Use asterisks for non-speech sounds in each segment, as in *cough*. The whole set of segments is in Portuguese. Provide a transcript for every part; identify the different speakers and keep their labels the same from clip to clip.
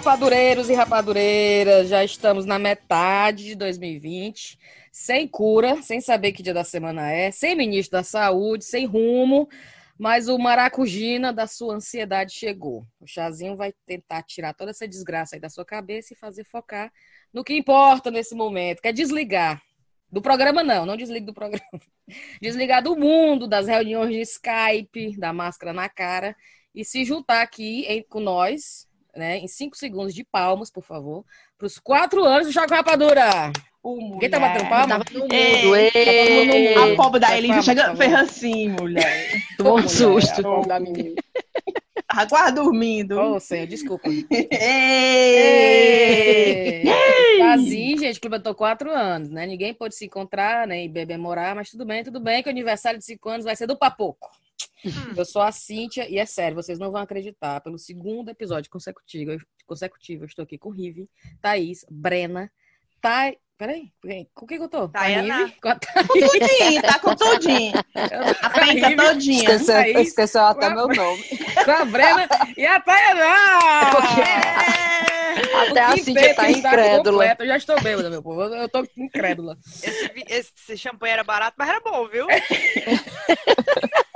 Speaker 1: rapadureiros e rapadureiras, já estamos na metade de 2020, sem cura, sem saber que dia da semana é, sem ministro da saúde, sem rumo, mas o maracujina da sua ansiedade chegou. O chazinho vai tentar tirar toda essa desgraça aí da sua cabeça e fazer focar no que importa nesse momento, que é desligar. Do programa, não, não desligue do programa. *laughs* Desligar do mundo, das reuniões de Skype, da máscara na cara, e se juntar aqui com nós, né, em cinco segundos de palmas, por favor, para os quatro anos do Chaco Rapadura. Ninguém tá batendo palma?
Speaker 2: Ei, ei, a pobre da Elisa chega ferra assim, mulher.
Speaker 1: Tomou um susto.
Speaker 2: Tava quase dormindo.
Speaker 1: Ô, oh, senhor, desculpa. Ei! Assim, gente, completou quatro anos, né? Ninguém pôde se encontrar, né? E beber morar, mas tudo bem, tudo bem, que o aniversário de cinco anos vai ser do Papoco. Hum. Eu sou a Cíntia, e é sério, vocês não vão acreditar. Pelo segundo episódio consecutivo, consecutivo eu estou aqui com Rive, Thaís, Brena, Thay, Peraí, com quem que eu tô?
Speaker 2: Tayana. Com a Tá com tudinho, tá com tudinho. A penca todinha.
Speaker 3: Esqueceu, Thaís, esqueceu até a... meu nome.
Speaker 1: Com a Brena e a Tayana!
Speaker 3: É até a Cintia tá incrédula.
Speaker 1: Eu já estou bêbada, meu povo. Eu tô incrédula.
Speaker 4: Esse, esse champanhe era barato, mas era bom, viu? *laughs*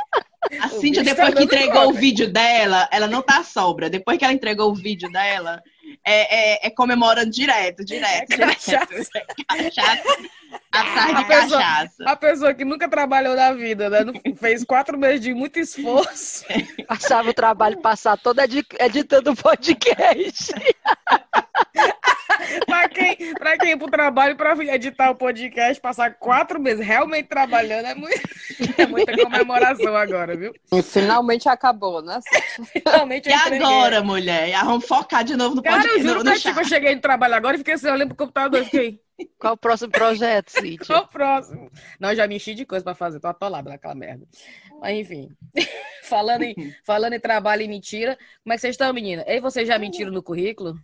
Speaker 2: A Cintia, depois que entregou o vídeo dela, ela não tá sobra. Depois que ela entregou o vídeo dela, é, é, é comemorando direto, direto. É cachaça. cachaça. A, a, pessoa, cachaça.
Speaker 1: a pessoa que nunca trabalhou na vida, né? Fez quatro meses de muito esforço.
Speaker 3: Passava o trabalho passar todo editando o podcast. *laughs* *laughs*
Speaker 1: pra quem, pra quem ir pro trabalho, pra editar o podcast, passar quatro meses realmente trabalhando, é, muito, *laughs* é muita comemoração agora, viu?
Speaker 3: E finalmente acabou, né? *laughs*
Speaker 2: finalmente E agora, mulher? E vamos focar de novo no podcast.
Speaker 1: Cara, eu juro no, que eu cheguei no trabalho agora e fiquei assim, olhando pro computador e fiquei...
Speaker 3: Qual o próximo projeto, Cíntia?
Speaker 1: Qual o próximo? Não, eu já me enchi de coisa pra fazer, tô atolada naquela merda. Mas enfim, falando em, falando em trabalho e mentira, como é que vocês estão, menina? E vocês já mentiram no currículo?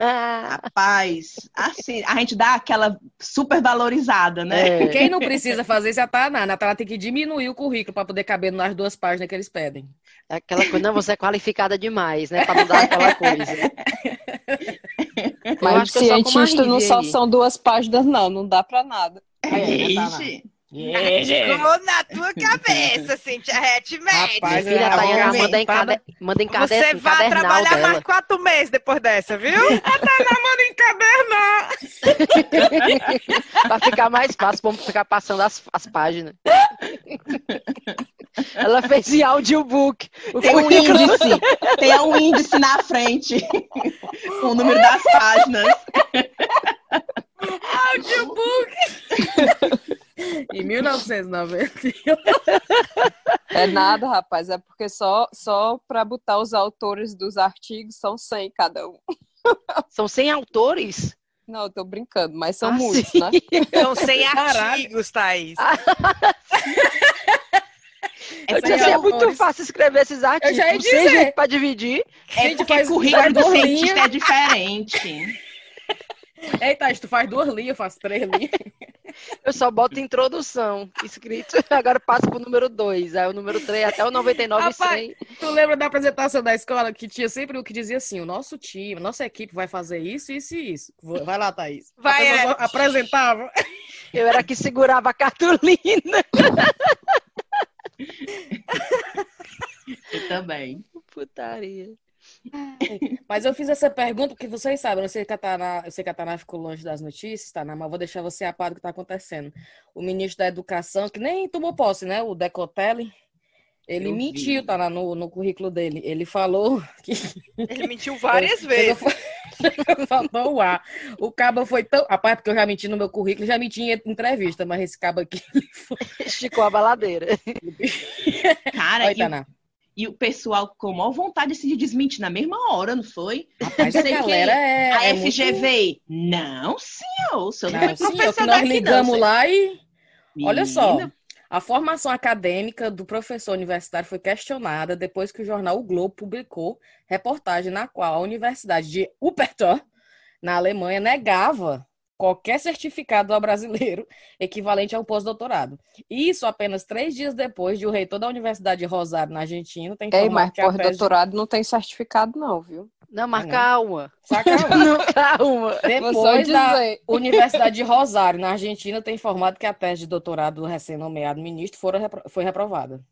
Speaker 2: Rapaz, assim, a gente dá aquela super valorizada, né?
Speaker 1: É. Quem não precisa fazer isso é a Taná. A Taná tem que diminuir o currículo para poder caber nas duas páginas que eles pedem.
Speaker 3: É aquela coisa, não, você é qualificada demais, né? Para não dar aquela coisa. Mas cientista não só são duas páginas, não, não dá para nada.
Speaker 2: É,
Speaker 4: Ficou na tua cabeça, Cintia Hatchman.
Speaker 3: Rapaz, filha, a Tayana manda, encade... manda encadernar
Speaker 4: Você vai trabalhar
Speaker 3: dela.
Speaker 4: mais quatro meses depois dessa, viu? *laughs*
Speaker 1: a Tayana manda encadernar. *laughs*
Speaker 3: pra ficar mais fácil, vamos ficar passando as, as páginas. *laughs* Ela fez em audiobook.
Speaker 2: Tem um índice. Tem um índice na frente. com o número das páginas.
Speaker 1: Audiobook! Em 1991.
Speaker 3: É nada, rapaz. É porque só, só para botar os autores dos artigos são 100 cada um.
Speaker 4: São 100 autores?
Speaker 3: Não, eu tô brincando, mas são ah, muitos, sim. né?
Speaker 4: São 100 *laughs* artigos, Thaís. *laughs*
Speaker 3: Eu tinha é muito fácil escrever esses artigos. Eu já ia dizer. Sem pra dividir.
Speaker 2: É porque faz, currículo do cientista é diferente.
Speaker 1: Eita, tu faz duas linhas, eu faço três linhas.
Speaker 3: Eu só boto introdução escrito, *laughs* agora passo pro número 2. Aí o número 3 até o 99 Rapaz,
Speaker 1: Tu lembra da apresentação da escola que tinha sempre o que dizia assim: o nosso time, nossa equipe vai fazer isso, isso e isso. Vai lá, Thaís.
Speaker 4: Vai, é.
Speaker 1: Apresentava.
Speaker 3: Eu era que segurava a cartolina. *laughs*
Speaker 2: Eu também.
Speaker 3: Putaria. *laughs*
Speaker 1: Mas eu fiz essa pergunta porque vocês sabem, eu sei que a Tana, eu sei que a Tana ficou longe das notícias, tá? mas vou deixar você a par do que está acontecendo. O ministro da Educação, que nem tomou posse, né? O Decotelli, ele eu mentiu, vi. tá no, no currículo dele. Ele falou que. *laughs*
Speaker 4: Ele mentiu *laughs* várias vezes.
Speaker 1: Faltou o ar. O cabo foi tão. Rapaz, porque eu já menti no meu currículo, já menti em entrevista, mas esse cabo aqui.
Speaker 3: Foi... Esticou a baladeira.
Speaker 2: Cara, Oi, Tana. E o pessoal com maior vontade de se desmentir na mesma hora, não foi?
Speaker 1: Rapaz, a galera é,
Speaker 2: A é FGV, muito... não, senhor, o senhor não,
Speaker 1: não senhor, que nós ligamos não, lá e... Menina. Olha só, a formação acadêmica do professor universitário foi questionada depois que o jornal O Globo publicou reportagem na qual a Universidade de Wuppertal, na Alemanha, negava qualquer certificado ao brasileiro *laughs* equivalente a um pós-doutorado. Isso apenas três dias depois de o reitor da Universidade de Rosário, na Argentina, tem
Speaker 3: Ei, mas pós-doutorado não tem certificado não, viu?
Speaker 5: Não, mas calma. *laughs*
Speaker 1: Não, *laughs*
Speaker 5: calma.
Speaker 1: Depois da Universidade de Rosário, na Argentina, tem informado que a tese de doutorado do recém-nomeado ministro foi reprovada.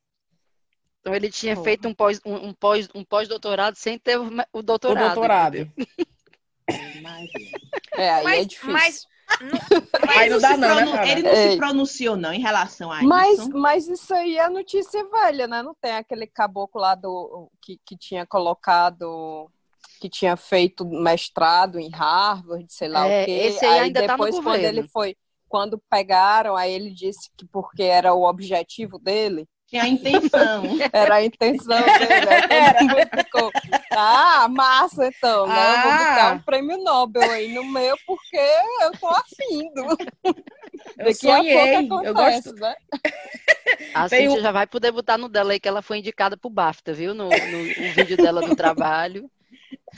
Speaker 5: Então ele tinha oh. feito um pós um, um pós um pós-doutorado sem ter o doutorado.
Speaker 1: O doutorado.
Speaker 3: É, aí mas, é difícil.
Speaker 2: Mas, não, aí não dá não, né, Ele não se pronunciou não em relação a
Speaker 3: mas,
Speaker 2: isso.
Speaker 3: Mas isso aí é notícia velha, né? Não tem aquele caboclo lá do que, que tinha colocado que tinha feito mestrado em Harvard, sei lá é, o quê.
Speaker 5: Esse aí, aí ainda depois, tá no
Speaker 3: quando
Speaker 5: governo.
Speaker 3: ele foi, quando pegaram, aí ele disse que porque era o objetivo dele,
Speaker 2: tinha a intenção. *laughs*
Speaker 3: Era a intenção dele. *laughs* Ficou, ah, massa, então. Né? Ah. Eu vou botar um prêmio Nobel aí no meu, porque eu tô afim do. *laughs*
Speaker 1: Eu Daqui sonhei. A pouco acontece, eu gosto.
Speaker 5: Né? A Tem Cintia um... já vai poder botar no dela aí que ela foi indicada pro BAFTA, viu? No, no, no vídeo dela do trabalho.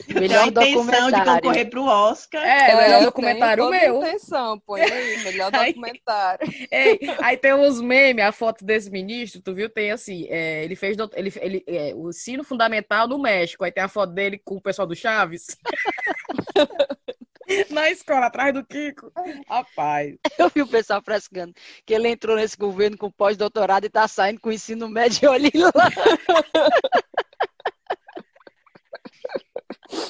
Speaker 2: Melhor documentário. de concorrer para o Oscar.
Speaker 1: É, é melhor documentário meu.
Speaker 3: Intenção, põe aí, melhor documentário. *laughs*
Speaker 1: Aí, aí tem uns memes, a foto desse ministro, tu viu? Tem assim, é, ele fez ele, ele, é, o ensino fundamental no México. Aí tem a foto dele com o pessoal do Chaves. *laughs* Na escola, atrás do Kiko. Rapaz.
Speaker 5: Eu vi o pessoal frescando que ele entrou nesse governo com pós-doutorado e tá saindo com o ensino médio, olha lá. *laughs*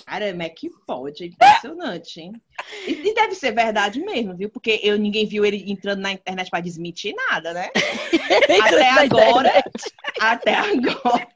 Speaker 2: Cara, é que pode, é impressionante, hein? E, e, deve ser verdade mesmo, viu? Porque eu ninguém viu ele entrando na internet para desmentir nada, né? *laughs* até agora, até *laughs* agora.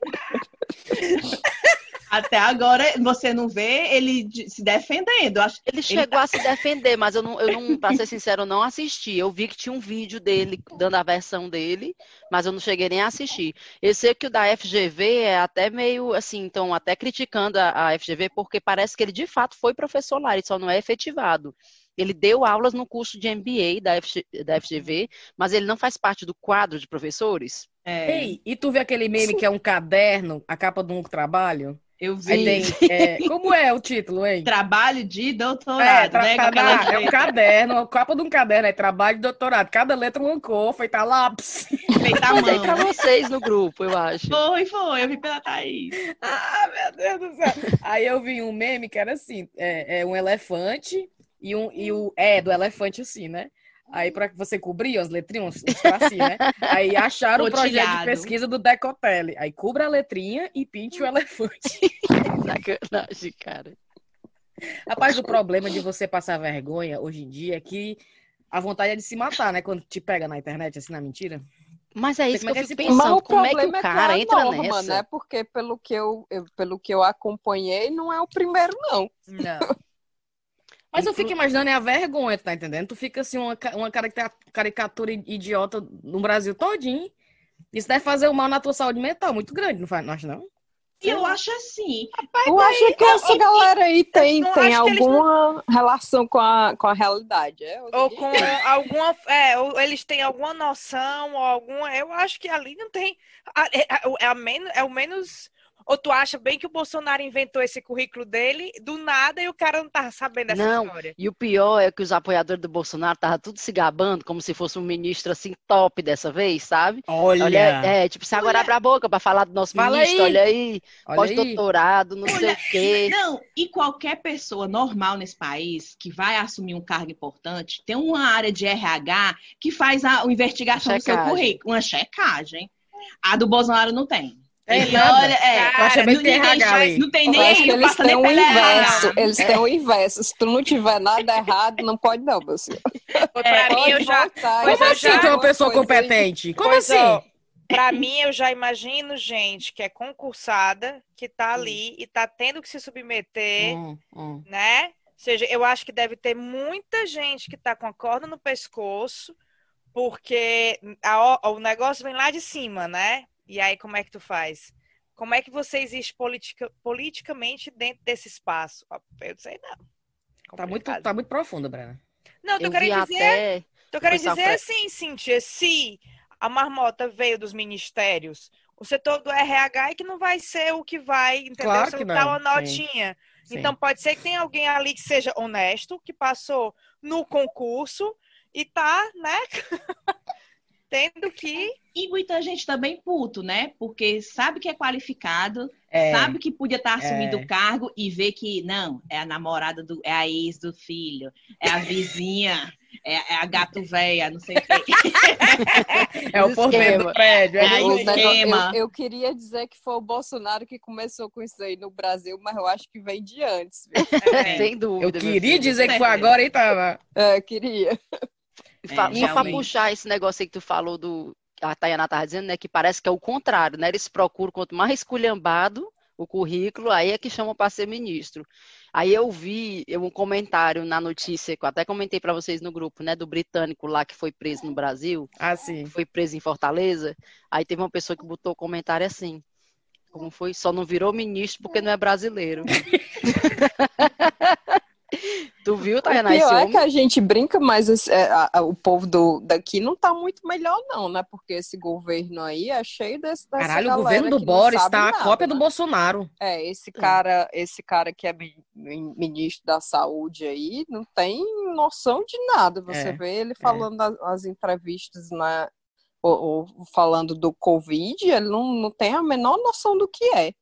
Speaker 2: Até agora você não vê ele se defendendo. Acho
Speaker 5: ele chegou ele tá... a se defender, mas eu não, eu não, pra ser sincero, eu não assisti. Eu vi que tinha um vídeo dele dando a versão dele, mas eu não cheguei nem a assistir. Eu sei que o da FGV é até meio assim, então até criticando a, a FGV, porque parece que ele de fato foi professor lá, ele só não é efetivado. Ele deu aulas no curso de MBA da, FG, da FGV, mas ele não faz parte do quadro de professores.
Speaker 1: É. Ei, e tu vê aquele meme que é um caderno, a capa de um trabalho?
Speaker 2: Eu vi. Tem, *laughs*
Speaker 1: é, como é o título, hein?
Speaker 2: Trabalho de doutorado, é, tra né?
Speaker 1: Tá é um caderno, a capa de um caderno é trabalho de doutorado. Cada letra uma cor, feita lápis.
Speaker 5: Feita *laughs* a mão. pra vocês no grupo, eu acho.
Speaker 2: Foi, foi. Eu vi pela Thaís.
Speaker 1: Ah, meu Deus do céu. Aí eu vi um meme que era assim, é, é um elefante e, um, e o... É, do elefante assim, né? Aí, para você cobrir as letrinhas, assim, né? Aí acharam o projeto de pesquisa do Decotelli. Aí cubra a letrinha e pinte o elefante. *laughs*
Speaker 5: Sacanagem, cara.
Speaker 1: Rapaz, o problema de você passar vergonha hoje em dia é que a vontade é de se matar, né? Quando te pega na internet, assim, na mentira.
Speaker 5: Mas é isso que eu fico pensando, como é que o cara é que entra norma, nessa? Né?
Speaker 3: Porque pelo que eu, eu, pelo que eu acompanhei, não é o primeiro, não.
Speaker 1: Não. *laughs* Mas eu fico imaginando é a vergonha, tá entendendo? Tu fica assim, uma, uma caricatura idiota no Brasil todinho. Isso deve fazer um mal na tua saúde mental muito grande, não faz, não acha, não?
Speaker 2: Eu acho assim.
Speaker 3: eu acho que essa galera aí tem, tem alguma não... relação com a, com a realidade. É?
Speaker 4: Ou com alguma. É, ou eles têm alguma noção, ou alguma. Eu acho que ali não tem. É, é, é, é o menos ou tu acha bem que o Bolsonaro inventou esse currículo dele do nada e o cara não tava sabendo dessa
Speaker 5: não,
Speaker 4: história?
Speaker 5: E o pior é que os apoiadores do Bolsonaro estavam tudo se gabando como se fosse um ministro assim top dessa vez, sabe?
Speaker 1: Olha. olha
Speaker 5: é, tipo, se agora abre a boca para falar do nosso Fala ministro, aí. olha aí, pós-doutorado, não olha, sei o quê.
Speaker 2: Não, e qualquer pessoa normal nesse país que vai assumir um cargo importante, tem uma área de RH que faz a, a investigação do seu currículo, uma checagem. A do Bolsonaro não tem.
Speaker 1: É, e olha, é, cara,
Speaker 2: tem RH, não tem nem,
Speaker 3: acho que eles têm o inverso. Eles têm o *laughs* inverso. Se tu não tiver nada errado, não pode não, você.
Speaker 4: Pra mim, eu já...
Speaker 1: Como assim tu é uma pessoa competente? Como pois assim?
Speaker 4: Para mim, eu já imagino gente que é concursada, que tá ali e tá tendo que se submeter, hum, hum. né? Ou seja, eu acho que deve ter muita gente que tá com a corda no pescoço, porque a, o negócio vem lá de cima, né? E aí, como é que tu faz? Como é que você existe politica, politicamente dentro desse espaço? Eu não sei, não.
Speaker 1: Tá muito, tá muito profundo, Brena.
Speaker 4: Não, tô querendo dizer. Tô querendo dizer assim, Cintia, se a marmota veio dos ministérios, o setor do RH é que não vai ser o que vai, entendeu?
Speaker 1: Claro que
Speaker 4: não tá uma notinha. Sim. Então pode ser que tenha alguém ali que seja honesto, que passou no concurso e tá, né? *laughs* tendo que.
Speaker 2: E muita gente também puto, né? Porque sabe que é qualificado, é, sabe que podia estar tá assumindo o é. cargo e vê que não, é a namorada do. é a ex do filho, é a vizinha. É, é a gato véia, não sei o quê. *laughs*
Speaker 1: É o porteiro do prédio. É
Speaker 3: o esquema. Eu, eu, queria dizer que foi o Bolsonaro que começou com isso aí no Brasil, mas eu acho que vem de antes.
Speaker 5: É, *laughs* Sem dúvida.
Speaker 1: Eu queria dizer que foi agora, hein, Tava?
Speaker 3: É, queria.
Speaker 5: É, só para puxar esse negócio aí que tu falou do. A Tayana estava dizendo, né? Que parece que é o contrário, né? Eles procuram quanto mais esculhambado o currículo, aí é que chamam para ser ministro. Aí eu vi um comentário na notícia, que eu até comentei para vocês no grupo, né, do britânico lá que foi preso no Brasil.
Speaker 1: Ah, sim.
Speaker 5: Foi preso em Fortaleza. Aí teve uma pessoa que botou o comentário assim: como foi? Só não virou ministro porque não é brasileiro. *laughs* Tu viu, Tainá?
Speaker 3: O pior é que a gente brinca, mas é, a, a, o povo do, daqui não tá muito melhor, não, né? Porque esse governo aí é cheio desse.
Speaker 1: Caralho, o governo do Boris tá nada, a cópia né? do Bolsonaro.
Speaker 3: É, esse cara, esse cara que é ministro da saúde aí não tem noção de nada. Você é, vê ele é. falando é. as, entrevistas na. Né? Ou, ou, falando do Covid, ele não, não tem a menor noção do que é.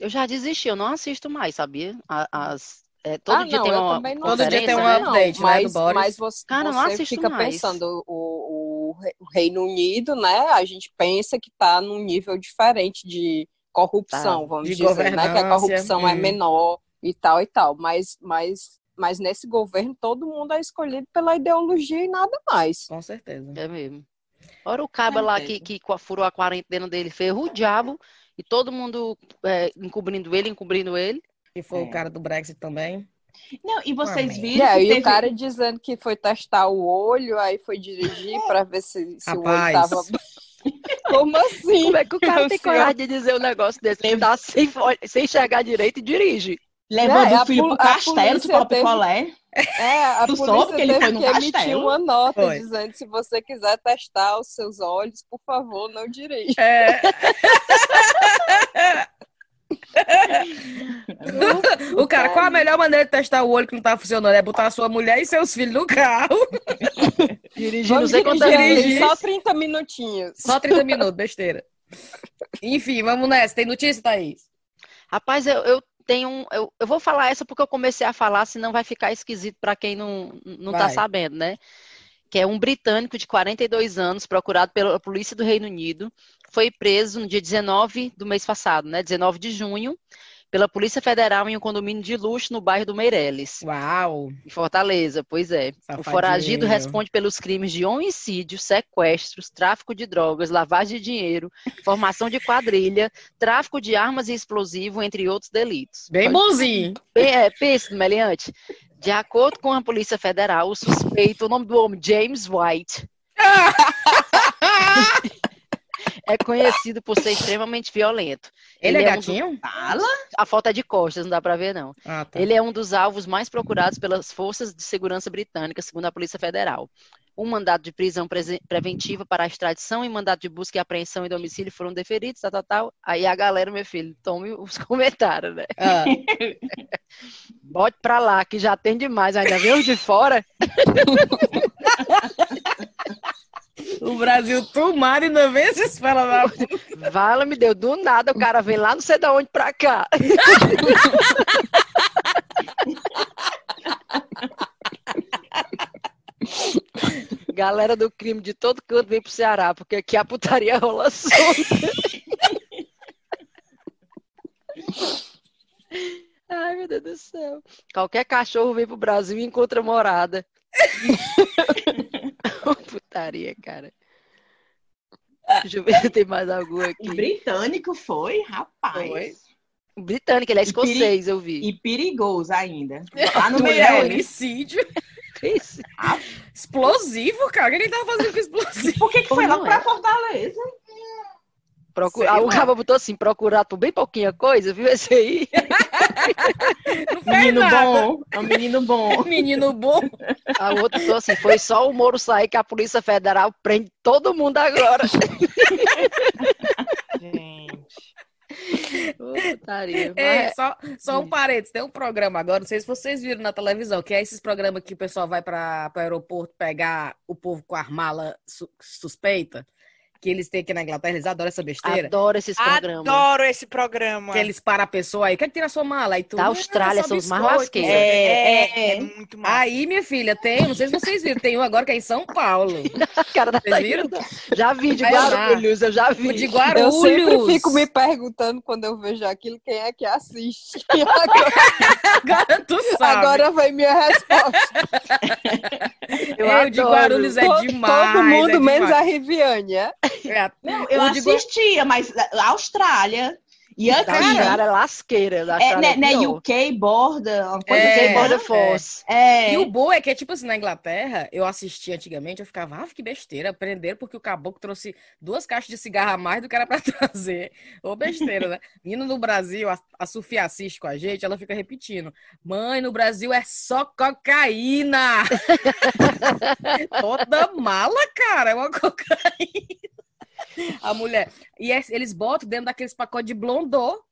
Speaker 5: Eu já desisti, eu não assisto mais, sabia? As, é, todo ah, dia não, tem uma
Speaker 1: Todo dia tem um update,
Speaker 3: não, né, mas, mas você, Cara, você fica mais. pensando, o, o, Reino Unido, né, a gente pensa que está num nível diferente de corrupção, tá. vamos de dizer, né, que a corrupção hum. é menor e tal e tal, mas, mas, mas nesse governo todo mundo é escolhido pela ideologia e nada mais.
Speaker 1: Com certeza.
Speaker 5: É mesmo. Ora o cabo lá que, que furou a quarentena dele, ferrou o diabo, e todo mundo é, encobrindo ele, encobrindo ele,
Speaker 1: que foi é. o cara do Brexit também.
Speaker 2: Não, e vocês viram.
Speaker 3: É,
Speaker 2: e
Speaker 3: teve... o cara dizendo que foi testar o olho, aí foi dirigir para ver se, se o olho tava. *laughs* Como assim?
Speaker 5: Como é que o cara tem coragem de dizer um negócio desse? Ele tá sem, sem enxergar direito e dirige.
Speaker 2: Levando é, o filho pro castelo, pro próprio picolé.
Speaker 3: É, a tu polícia que ele foi no que emitir uma nota foi. dizendo se você quiser testar os seus olhos, por favor, não dirija. É. *laughs* *laughs*
Speaker 1: o cara, qual a melhor maneira de testar o olho que não tá funcionando? É botar a sua mulher e seus filhos no carro.
Speaker 3: Dirigir, não sei quanto dirigir. Só 30 minutinhos.
Speaker 1: Só 30 minutos, besteira. Enfim, vamos nessa. Tem notícia, Thaís?
Speaker 5: Rapaz, eu, eu tenho um, eu, eu vou falar essa porque eu comecei a falar, senão vai ficar esquisito para quem não, não tá sabendo, né? Que é um britânico de 42 anos, procurado pela polícia do Reino Unido, foi preso no dia 19 do mês passado, né? 19 de junho, pela Polícia Federal em um condomínio de luxo no bairro do Meireles.
Speaker 1: Uau!
Speaker 5: Em Fortaleza, pois é. Safadinho. O foragido responde pelos crimes de homicídio, sequestros, tráfico de drogas, lavagem de dinheiro, formação de quadrilha, tráfico de armas e explosivo, entre outros delitos.
Speaker 1: Bem bonzinho.
Speaker 5: É, pense, meliante. De acordo com a Polícia Federal, o suspeito, o nome do homem, James White. *laughs* é conhecido por ser extremamente violento.
Speaker 1: Ele, Ele é, é gatinho? Um
Speaker 5: do... A foto é de costas, não dá pra ver, não. Ah, tá. Ele é um dos alvos mais procurados pelas forças de segurança britânicas, segundo a Polícia Federal. Um mandato de prisão pre preventiva para a extradição e mandato de busca e apreensão em domicílio foram deferidos, tal, tal, tal. Aí a galera, meu filho, tome os *laughs* comentários, né? Ah. *laughs* Bote pra lá, que já tem demais, ainda veio de fora. *laughs*
Speaker 1: O Brasil tomar ainda vê esses fala lá.
Speaker 5: Vala me deu do nada, o cara vem lá não sei de onde pra cá. *laughs* Galera do crime de todo canto vem pro Ceará, porque aqui a putaria rola solta. *laughs* Ai, meu Deus do céu. Qualquer cachorro vem pro Brasil e encontra morada. *laughs* Putaria, cara. Deixa eu ver se tem mais algum aqui.
Speaker 2: O britânico foi, rapaz. Foi.
Speaker 5: O britânico, ele é escocês, eu vi.
Speaker 2: E perigoso ainda. *laughs*
Speaker 1: Lá no meio é homicídio. Ah, explosivo, cara. O que ele tava fazendo com explosivo?
Speaker 2: Por que, que foi lá pra é? Fortaleza?
Speaker 5: Procura... o Cabo botou assim, procurar por bem pouquinha coisa, viu esse aí? *laughs*
Speaker 2: menino nada. bom, é um menino bom. *laughs*
Speaker 1: menino bom.
Speaker 5: A outra botou assim, foi só o Moro sair que a Polícia Federal prende todo mundo agora. *laughs* Gente.
Speaker 1: Putaria, é, só, só um parênteses, tem um programa agora, não sei se vocês viram na televisão, que é esses programas que o pessoal vai para o aeroporto pegar o povo com a mala su suspeita que eles têm aqui na Inglaterra, eles adoram essa besteira.
Speaker 5: Adoro esses programas.
Speaker 4: Adoro esse programa.
Speaker 1: Que eles param a pessoa aí, quer que tira a sua mala? Aí tu,
Speaker 5: da Austrália são os mais lasqueiros.
Speaker 1: É, é, é, muito massa. Aí, minha filha, tem, não sei se vocês viram, tem um agora que é em São Paulo. *laughs*
Speaker 5: Cara da vocês viram? Já vi, de Guarulhos, eu já vi. O
Speaker 1: de Guarulhos.
Speaker 3: Eu sempre fico me perguntando quando eu vejo aquilo, quem é que assiste. *laughs* Agora,
Speaker 1: agora tu sabe.
Speaker 3: Agora vem minha resposta. *laughs*
Speaker 1: eu é, o de Guarulhos é demais.
Speaker 3: Todo mundo,
Speaker 1: é
Speaker 3: menos a Riviane, é?
Speaker 2: É. Não, eu assistia, mas a Austrália.
Speaker 5: E a cara, é lasqueira. Da
Speaker 2: é, né, né, UK borda, uma coisa
Speaker 5: é, border force.
Speaker 1: É. E o bom é que é tipo assim, na Inglaterra, eu assisti antigamente, eu ficava, ah, que besteira, aprenderam porque o caboclo trouxe duas caixas de cigarro a mais do que era pra *laughs* trazer. Ô besteira, né? Indo no Brasil, a, a Sofia assiste com a gente, ela fica repetindo, mãe, no Brasil é só cocaína! *laughs* Toda mala, cara, é uma cocaína a mulher. E é, eles botam dentro daqueles pacotes de blondô.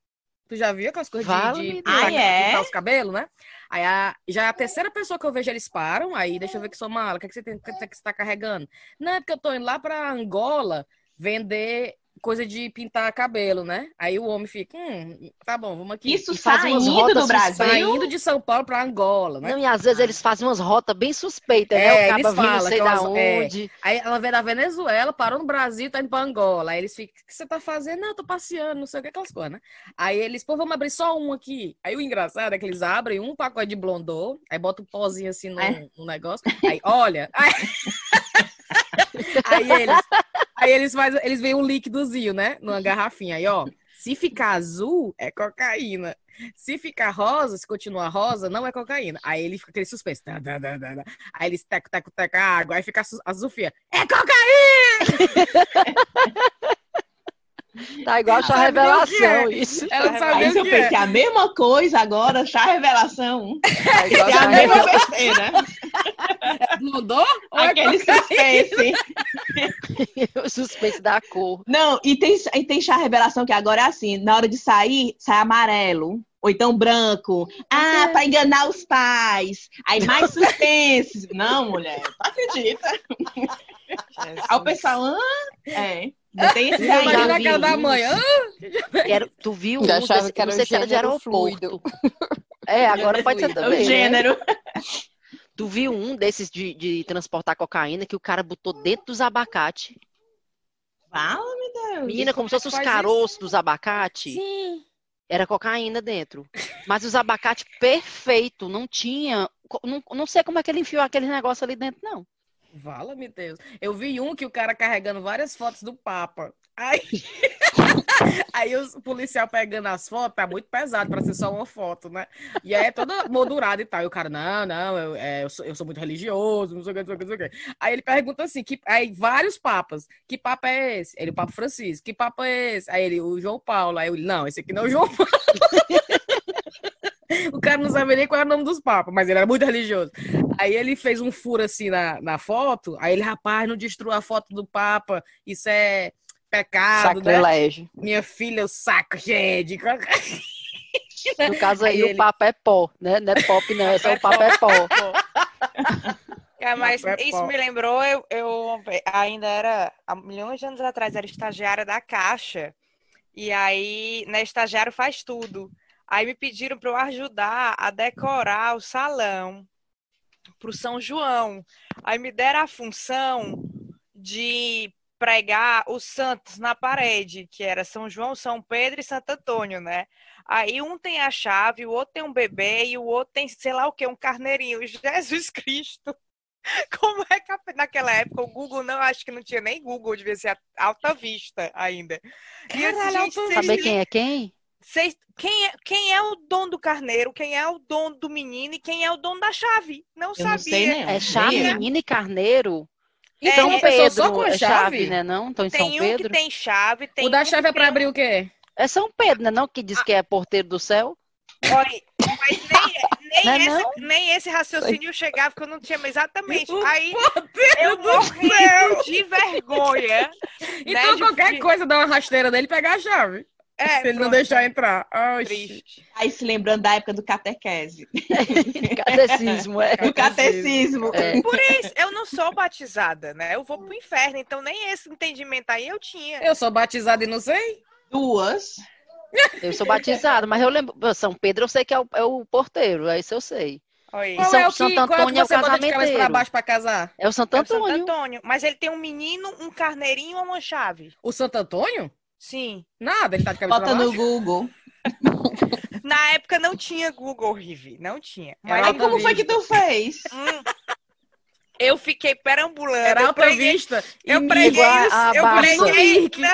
Speaker 1: Tu já viu aquelas coisas vale de, de
Speaker 2: ah, é?
Speaker 1: os cabelos, né? Aí a, já é a terceira pessoa que eu vejo, eles param. Aí deixa eu ver que sou mala. O que, é que você tem? Que, que você tá carregando? Não, é porque eu tô indo lá pra Angola vender coisa de pintar cabelo, né? Aí o homem fica, hum, tá bom, vamos aqui.
Speaker 2: Isso saindo do Brasil?
Speaker 1: Saindo de São Paulo para Angola, né?
Speaker 5: Não, e às vezes eles fazem umas rotas bem suspeitas, né?
Speaker 1: é, né? O eles falam, sei da é. onde. É. Aí ela vem da Venezuela, parou no Brasil, tá indo pra Angola. Aí eles ficam, o que você tá fazendo? Não, eu tô passeando, não sei o que, aquelas coisas, né? Aí eles, pô, vamos abrir só um aqui. Aí o engraçado é que eles abrem um pacote de blondô, aí bota um pozinho assim no, é. no negócio. Aí, olha... Aí... *laughs* aí eles, aí eles fazem, eles veem um líquidozinho, né? Numa garrafinha. Aí, ó, se ficar azul, é cocaína. Se ficar rosa, se continuar rosa, não é cocaína. Aí ele fica aquele suspense. Aí eles teco, teco a água. Aí fica a Sofia. É cocaína! *laughs* *laughs*
Speaker 5: Tá igual chá revelação, é. isso.
Speaker 2: Ela sabia Aí eu pensei, é. a mesma coisa agora, chá revelação. Tá *laughs* igual é a mesma besteira. *laughs*
Speaker 1: Mudou?
Speaker 2: Aquele suspense.
Speaker 5: o suspense da cor.
Speaker 2: Não, e tem, e tem chá revelação que agora é assim, na hora de sair, sai amarelo. Ou então branco. Ah, para enganar os pais. Aí mais suspense. Não, mulher, não acredita. Aí o pessoal, ah, é.
Speaker 1: Tem esse aí, Imagina aquela da manhã.
Speaker 5: Quero, tu viu?
Speaker 3: Já achava que era não sei se era de aeroporto.
Speaker 5: É, agora pode ser também.
Speaker 2: O gênero. Né? *laughs*
Speaker 5: Tu viu um desses de, de transportar cocaína que o cara botou dentro dos abacate?
Speaker 2: Fala, meu Deus.
Speaker 5: Menina, como se fossem os caroços dos abacate.
Speaker 1: Sim.
Speaker 5: Era cocaína dentro. Mas os abacate perfeito, não tinha. Não, não sei como é que ele enfiou aquele negócio ali dentro, não.
Speaker 1: Vala-me Deus. Eu vi um que o cara carregando várias fotos do Papa. Aí, *laughs* aí o policial pegando as fotos, tá muito pesado para ser só uma foto, né? E aí é toda moldurada e tal. E o cara, não, não, eu, é, eu, sou, eu sou muito religioso, não sei o que, não sei o que, não sei o que. Aí ele pergunta assim, que, aí vários papas, que papa é esse? Ele, o Papa Francisco, que papa é esse? Aí ele, o João Paulo. Aí ele, não, esse aqui não é o João Paulo. *laughs* *laughs* O cara não sabia nem qual era o nome dos papas, mas ele era muito religioso. Aí ele fez um furo assim na, na foto, aí ele, rapaz, não destrua a foto do papa, isso é pecado,
Speaker 5: né? Sacrilégio.
Speaker 1: Né? Minha filha, o saco, gente. *laughs*
Speaker 5: No caso aí, aí o papa é pó, né? Não é pop, não, é só o papa é pó. *laughs*
Speaker 4: É, mas é isso me lembrou, eu, eu ainda era, há milhões de anos atrás, era estagiária da Caixa. E aí, né, estagiário faz tudo. Aí me pediram para eu ajudar a decorar o salão para o São João. Aí me deram a função de pregar os santos na parede, que era São João, São Pedro e Santo Antônio, né? Aí um tem a chave, o outro tem um bebê e o outro tem, sei lá o que, um carneirinho. Jesus *laughs* Cristo! Como é que naquela época o Google não, acho que não tinha nem Google, devia ser alta vista ainda.
Speaker 5: E Caralho, gente, saber quem é quem?
Speaker 4: Cês, quem, é, quem é o dono do carneiro, quem é o dono do menino e quem é o dono da chave? Não Eu sabia. Não sei,
Speaker 5: né? É chave, menino e carneiro?
Speaker 1: Então, é, Pedro, só com chave? chave,
Speaker 5: né? Não? Então, em
Speaker 4: tem
Speaker 5: São
Speaker 4: um
Speaker 5: Pedro?
Speaker 4: que tem chave. Tem
Speaker 1: o da
Speaker 4: um
Speaker 1: chave é para abrir o quê?
Speaker 5: É São Pedro, né? Não que diz que é porteiro do céu?
Speaker 4: Olha, mas nem, nem, não é esse, não? nem esse raciocínio chegava, porque eu não tinha exatamente. Aí eu morri de vergonha. *laughs*
Speaker 1: Então, né, qualquer de... coisa dá uma rasteira dele pegar a chave. É, *laughs* ele não deixar entrar.
Speaker 2: Triste. Aí se lembrando da época do catequese. *laughs*
Speaker 5: catecismo, é.
Speaker 2: Do catecismo.
Speaker 4: É. Por isso, eu não sou batizada, né? Eu vou pro inferno, então nem esse entendimento aí eu tinha.
Speaker 1: Eu sou batizada e não sei.
Speaker 2: Duas. *laughs*
Speaker 5: Eu sou batizada, mas eu lembro. São Pedro, eu sei que é o, é o porteiro, é isso eu sei.
Speaker 1: Oi. São, é o que, Santo Antônio é o casamento pra baixo pra casar?
Speaker 5: É o Santo Antônio. É o
Speaker 4: Santo Antônio. Mas ele tem um menino, um carneirinho ou uma chave.
Speaker 1: O Santo Antônio?
Speaker 4: Sim.
Speaker 1: Nada, ele tá de cabeça
Speaker 2: Bota no Google. *laughs*
Speaker 4: Na época não tinha Google, Rivi. Não tinha.
Speaker 2: Mas Aí como foi que tu fez? *laughs* Hum,
Speaker 4: eu fiquei perambulando.
Speaker 1: Era alta preguei, vista.
Speaker 4: Eu preguei, os, eu preguei, não,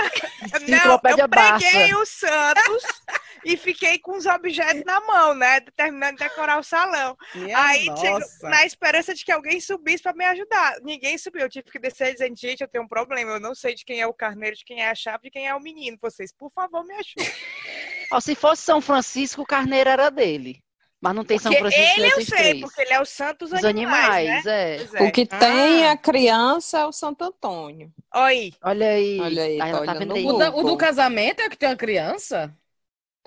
Speaker 4: não, eu preguei os santos *laughs* e fiquei com os objetos na mão, né? Terminando de decorar o salão. Minha Aí, tipo, na esperança de que alguém subisse para me ajudar. Ninguém subiu. Eu tive que descer dizendo, gente, eu tenho um problema. Eu não sei de quem é o carneiro, de quem é a chave, de quem é o menino. Vocês, por favor, me ajudem. *laughs*
Speaker 5: Oh, se fosse São Francisco, o carneiro era dele. Mas não tem São Francisco
Speaker 4: ele eu sei, três. porque ele é o santo dos animais, animais né?
Speaker 3: é. O que ah. tem a criança é o Santo Antônio.
Speaker 4: Oi.
Speaker 5: Olha aí.
Speaker 3: Olha aí,
Speaker 5: aí,
Speaker 3: tá
Speaker 1: aí. O, da, o, do casamento é o que tem a criança?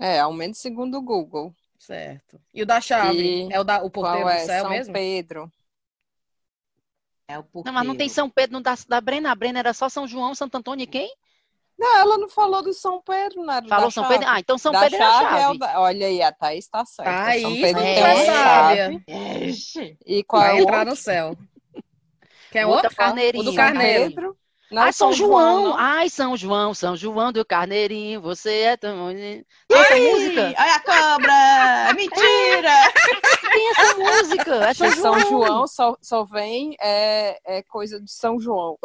Speaker 3: É, ao menos segundo o Google.
Speaker 1: Certo. E o da chave? E... É o, da, o porteiro
Speaker 3: é?
Speaker 1: do céu
Speaker 3: São
Speaker 1: mesmo?
Speaker 3: Pedro.
Speaker 5: É o porteiro. Não, mas não tem São Pedro, não da, da Brena. A Brena era só São João, Santo Antônio e quem?
Speaker 3: Não, ela não falou do São Pedro, não
Speaker 5: Falou São chave. Pedro? Ah, então São da Pedro chave é a chave. É
Speaker 3: da... Olha aí, a Thaís tá certa.
Speaker 1: Aí,
Speaker 3: São
Speaker 1: Pedro é, tem uma chave.
Speaker 3: E qual
Speaker 1: Vai
Speaker 3: é
Speaker 1: entrar no céu. Quer outro?
Speaker 5: outro? Carneirinho.
Speaker 1: O do Carneiro.
Speaker 5: Não, Ai, São, São João. João Ai, São João, São João do Carneirinho, você é tão.
Speaker 2: Essa música? Olha a cobra! Mentira! *laughs*
Speaker 5: Tem essa música. É São,
Speaker 3: São João. só, só vem é, é coisa de São João.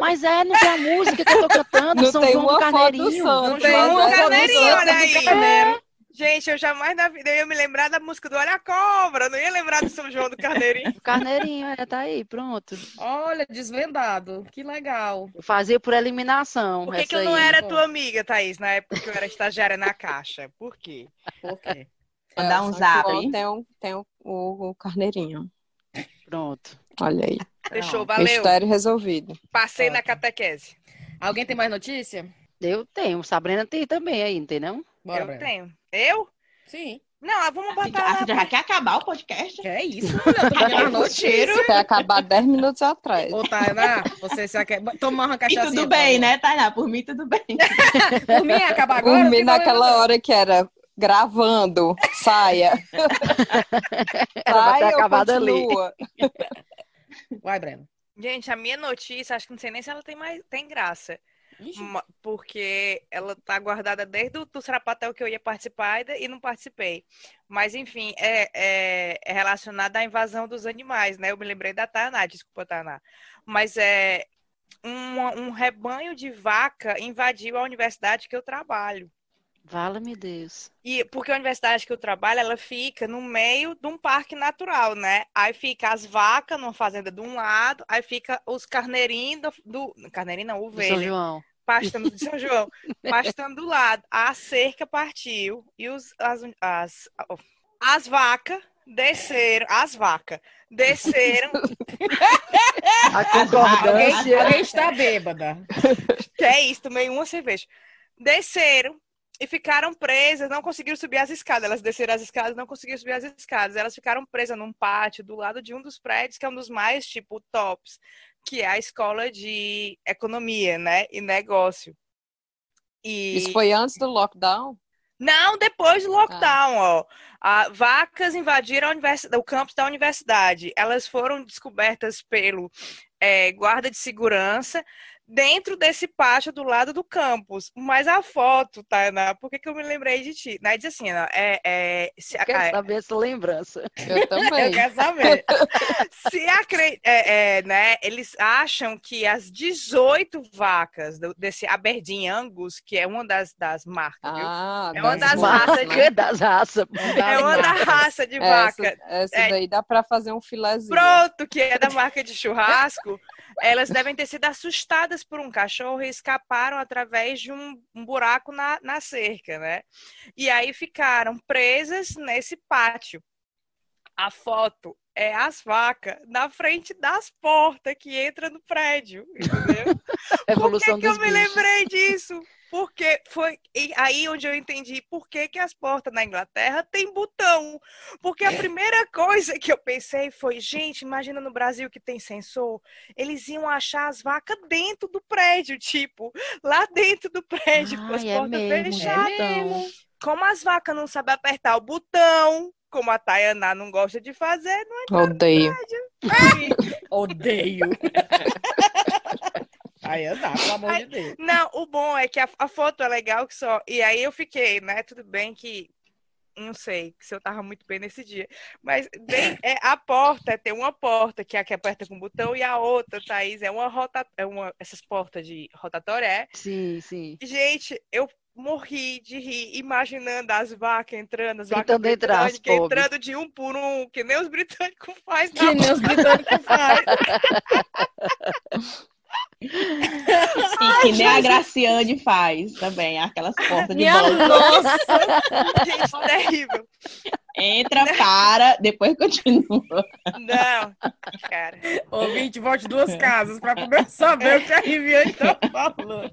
Speaker 5: Mas é, não tem a música que eu tô cantando, não São
Speaker 3: tem
Speaker 5: João do Carneirinho.
Speaker 4: Não tem uma Carneirinho, olha aí. É. Gente, eu jamais na vida ia me lembrar da música do Olha a Cobra, não ia lembrar do São João do Carneirinho. *laughs*
Speaker 5: Carneirinho, é, tá aí, pronto.
Speaker 1: Olha, desvendado, que legal.
Speaker 5: Eu fazia por eliminação.
Speaker 4: Por que, que eu não era tua amiga, Thaís, na época que eu era estagiária na Caixa? Por quê?
Speaker 1: Por quê?
Speaker 2: Vou dar um zap,
Speaker 3: hein? Tem, um, tem o, o, o Carneirinho.
Speaker 5: Pronto.
Speaker 3: Olha aí.
Speaker 4: Fechou, valeu.
Speaker 3: Mistério resolvido.
Speaker 4: Passei na catequese.
Speaker 1: Alguém tem mais notícia?
Speaker 5: Eu tenho. Sabrina tem também aí, entendeu?
Speaker 4: Bora, eu Breno. tenho. Eu?
Speaker 1: Sim.
Speaker 4: Não, vamos botar.
Speaker 2: A já quer acabar o podcast?
Speaker 1: Que é isso, *laughs* mulher? Eu tô.
Speaker 3: Quer acabar 10 minutos atrás.
Speaker 1: Ô, Tainá, você se quer. Toma uma cachaça.
Speaker 2: tudo bem, né, Tainá? Por mim, tudo bem. *laughs* *laughs*
Speaker 1: Por mim, acabar agora.
Speaker 3: Por mim, naquela hora que era gravando, saia.
Speaker 5: Era ter acabado
Speaker 3: ali.
Speaker 1: Vai, Breno.
Speaker 4: Gente, a minha notícia, acho que não sei nem se ela tem mais tem graça. Porque ela tá guardada desde o do que eu ia participar e não participei. Mas, enfim, é, é, é relacionada à invasão dos animais, né? Eu me lembrei da Taná, desculpa, Taná. Mas é um, um rebanho de vaca invadiu a universidade que eu trabalho.
Speaker 5: Vala-me Deus.
Speaker 4: E porque a universidade que eu trabalho, ela fica no meio de um parque natural, né? Aí fica as vacas numa fazenda de um lado, aí fica os carneirinhos do, do carneirinho não, ovelha.
Speaker 5: São João.
Speaker 4: Pastando de São João, *laughs* pastando do lado. A cerca partiu e os, as, as, as vacas desceram, as vacas desceram. *laughs*
Speaker 5: A concordância.
Speaker 1: Alguém, alguém está bêbada. *laughs*
Speaker 4: Que é isso, tomei uma cerveja. Desceram e ficaram presas, não conseguiram subir as escadas. Elas desceram as escadas, não conseguiram subir as escadas. Elas ficaram presas num pátio do lado de um dos prédios, que é um dos mais, tipo, tops, que é a escola de economia, né? E negócio.
Speaker 3: E... Isso foi antes do lockdown?
Speaker 4: Não, depois do lockdown, ah. ó. A, vacas invadiram o campus da universidade. Elas foram descobertas pelo é, guarda de segurança dentro desse pátio do lado do campus. Mas a foto, Tainá, por que, que eu me lembrei de ti? Né? Diz assim, é, é,
Speaker 5: se, eu quero é, saber essa lembrança.
Speaker 3: Eu *laughs* também.
Speaker 4: eu quero saber. se acre... É, é, né, eles acham que as 18 vacas do, desse Aberdeen Angus, que é uma das, das marcas,
Speaker 3: ah,
Speaker 4: é uma das raças
Speaker 5: de... das raças.
Speaker 4: É uma da raça de vaca.
Speaker 3: Essa, essa é. daí dá para fazer um filezinho.
Speaker 4: Pronto, que é da marca de churrasco. Elas devem ter sido assustadas por um cachorro e escaparam através de um, um buraco na, na cerca, né? E aí ficaram presas nesse pátio. A foto é as vacas na frente das portas que entra no prédio, entendeu? *laughs* Por que, que eu me lembrei disso? Porque foi aí onde eu entendi por que, que as portas na Inglaterra têm botão. Porque a primeira coisa que eu pensei foi, gente, imagina no Brasil que tem sensor, eles iam achar as vacas dentro do prédio, tipo, lá dentro do prédio, com as é portas mesmo, fechadas. É Como as vacas não sabem apertar o botão, como a Tayaná não gosta de fazer, não
Speaker 3: é Odeio. *laughs*
Speaker 1: Odeio. *laughs* Aí andar, pelo amor de Deus.
Speaker 4: Não, o bom é que a, a, foto é legal que só. E aí eu fiquei, né? Tudo bem que. Não sei se eu tava muito bem nesse dia. Mas bem, é, a porta, tem uma porta que é a que aperta com o botão, e a outra, Thaís, é uma rota. É uma, essas portas de rotatória. É.
Speaker 3: Sim, sim.
Speaker 4: Gente, eu morri de rir, imaginando as vacas entrando, as
Speaker 3: vacas
Speaker 4: britânicas entrando de um por um, que nem os britânicos fazem.
Speaker 1: Que nem os britânicos fazem. *laughs*
Speaker 2: E que nem a Graciane faz também, aquelas portas de volta.
Speaker 4: Nossa! *laughs* Gente, terrível.
Speaker 2: Entra, para, depois continua.
Speaker 4: Não, cara.
Speaker 1: Ouvinte, volte duas casas para poder saber o que a Riviane tá falando.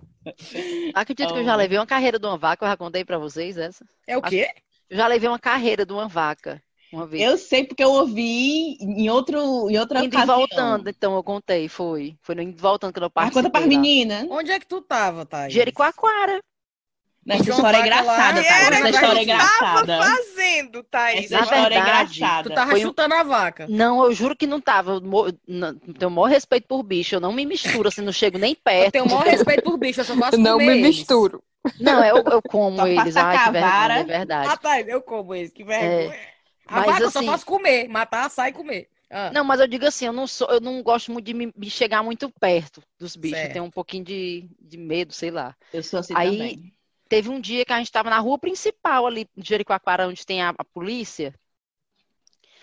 Speaker 5: Acredito oh. que eu já levei uma carreira de uma vaca, eu já contei para vocês essa.
Speaker 1: É o quê?
Speaker 5: Eu já levei uma carreira de uma vaca. Uma vez.
Speaker 2: Eu sei porque eu ouvi em, outro, em outra
Speaker 5: indo ocasião. voltando, então eu contei, foi. Foi no indo voltando que eu participei.
Speaker 2: Mas conta para menina.
Speaker 1: Onde é que tu tava, Thaís?
Speaker 5: Jericoacoara.
Speaker 2: Essa história é engraçada, Thaís. Essa história é engraçada.
Speaker 4: fazendo, Thaís.
Speaker 2: Essa história é engraçada.
Speaker 1: Tu tava chutando a vaca.
Speaker 5: Não, eu juro que não tava. Eu tenho o maior respeito por bicho. Eu não me misturo, assim, não chego nem perto. Eu
Speaker 1: tenho o maior *laughs* respeito por bicho, eu só posso
Speaker 3: Não me misturo.
Speaker 5: Não, eu, eu como eles. Ai, que vergonha, é verdade.
Speaker 1: Rapaz, eu como eles, que vergonha. É. A mas, vaca assim, eu só assim faço comer, matar, assar e comer.
Speaker 5: Ah. Não, mas eu digo assim, eu não sou, eu não gosto muito de me, me chegar muito perto dos bichos. Certo. Eu tenho um pouquinho de, de medo, sei lá.
Speaker 2: Eu sou assim
Speaker 5: Aí,
Speaker 2: também.
Speaker 5: Teve um dia que a gente estava na rua principal ali de Jericoacoara, onde tem a, a polícia.